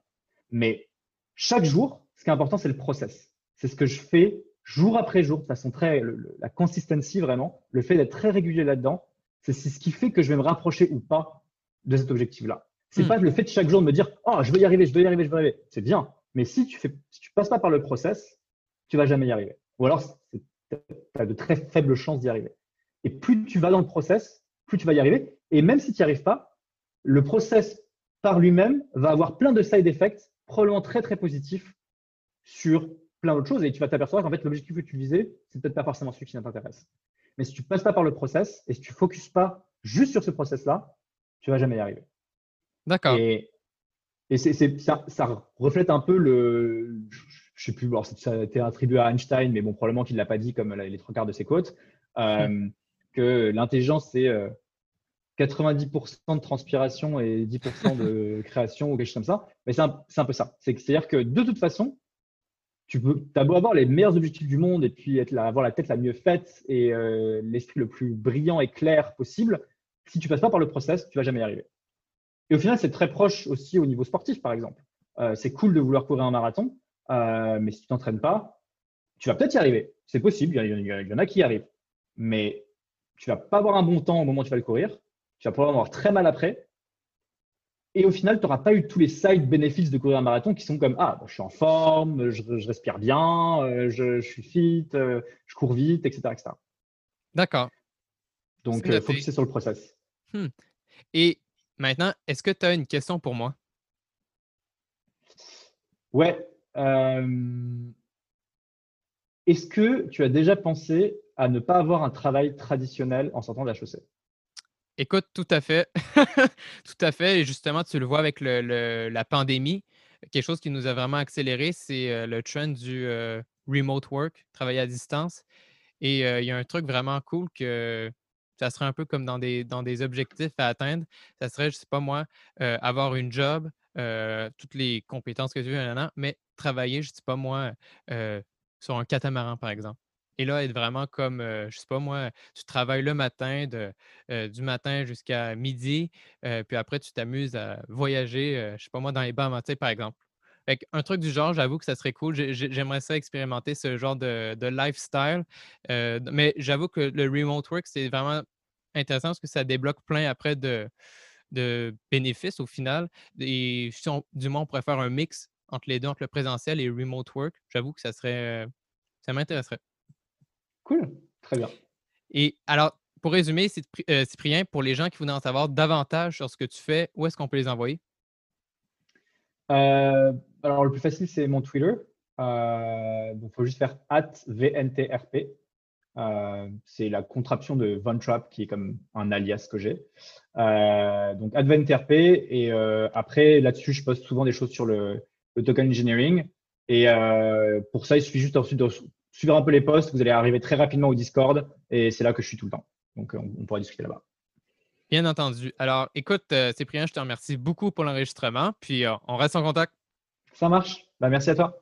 Mais chaque jour, ce qui est important, c'est le process. C'est ce que je fais jour après jour, de façon très, la consistency vraiment, le fait d'être très régulier là-dedans, c'est ce qui fait que je vais me rapprocher ou pas de cet objectif-là. C'est hmm. pas le fait de chaque jour de me dire oh, je veux y arriver, je veux y arriver, je veux y arriver. C'est bien. Mais si tu fais, si tu passes pas par le process, tu vas jamais y arriver. Ou alors, tu as de très faibles chances d'y arriver. Et plus tu vas dans le process, plus tu vas y arriver. Et même si tu n'y arrives pas, le process par lui-même va avoir plein de side effects, probablement très très positifs sur plein d'autres choses. Et tu vas t'apercevoir qu'en fait, l'objectif que tu visais, c'est peut-être pas forcément celui qui t'intéresse. Mais si tu passes pas par le process et si tu ne focuses pas juste sur ce process-là, tu vas jamais y arriver. D'accord. Et, ça, ça, reflète un peu le, je sais plus, ça a été attribué à Einstein, mais bon, probablement qu'il ne l'a pas dit comme les trois quarts de ses quotes, euh, que l'intelligence, c'est 90% euh, de transpiration et 10% de création ou quelque chose comme ça. Mais c'est un, peu ça. C'est-à-dire que de toute façon, tu peux, as beau avoir les meilleurs objectifs du monde et puis être avoir la tête la mieux faite et euh, l'esprit le plus brillant et clair possible, si tu passes pas par le process, tu vas jamais y arriver. Et au final, c'est très proche aussi au niveau sportif, par exemple. c'est cool de vouloir courir un marathon, euh, mais si tu t'entraînes pas, tu vas peut-être y arriver. C'est possible, il y, en a qui y arrivent. Mais tu vas pas avoir un bon temps au moment où tu vas le courir. Tu vas pouvoir avoir très mal après. Et au final, tu n'auras pas eu tous les side bénéfices de courir un marathon qui sont comme Ah, je suis en forme, je, respire bien, euh, je, suis fit, euh, je cours vite, etc. D'accord. Donc, faut focuser sur le process. Hmm. Et maintenant, est-ce que tu as une question pour moi? Ouais. Est-ce que tu as déjà pensé à ne pas avoir un travail traditionnel en sortant de HEC? Écoute, tout à fait. tout à fait. Et justement, tu le vois avec la pandémie. Quelque chose qui nous a vraiment accéléré, c'est euh, le trend du euh, remote work, travailler à distance. Et euh, il y a un truc vraiment cool que ça serait un peu comme dans des, objectifs à atteindre. Ça serait, je ne sais pas moi, avoir une job, toutes les compétences que tu veux, mais travailler, je ne sais pas moi, sur un catamaran, par exemple. Et là, être vraiment comme, je je sais pas moi, tu travailles le matin, de, du matin jusqu'à midi, puis après, tu t'amuses à voyager, je ne sais pas moi, dans les Bahamas, par exemple. un truc du genre, j'avoue que ça serait cool. J'aimerais ça expérimenter ce genre de, lifestyle. mais j'avoue que le remote work, c'est vraiment intéressant parce que ça débloque plein après de, de bénéfices au final. Et si du moins, on pourrait faire un mix entre les deux, entre le présentiel et le remote work, j'avoue que ça serait. Ça m'intéresserait. Cool, très bien. Et alors, pour résumer, euh, Cyprien, pour les gens qui voudraient en savoir davantage sur ce que tu fais, où est-ce qu'on peut les envoyer? Euh, alors, le plus facile, c'est mon Twitter. Euh, il faut juste faire VNTRP. c'est la contraption de Von Trapp, qui est comme un alias que j'ai. donc, VNTRP. Et après, là-dessus, je poste souvent des choses sur le, le token engineering. Et pour ça, il suffit juste ensuite de suivre un peu les posts, vous allez arriver très rapidement au Discord et c'est là que je suis tout le temps. Donc, on, pourra discuter là-bas. Bien entendu. Alors, écoute, euh, Cyprien, je te remercie beaucoup pour l'enregistrement, puis euh, on reste en contact. Ça marche. Bah, merci à toi.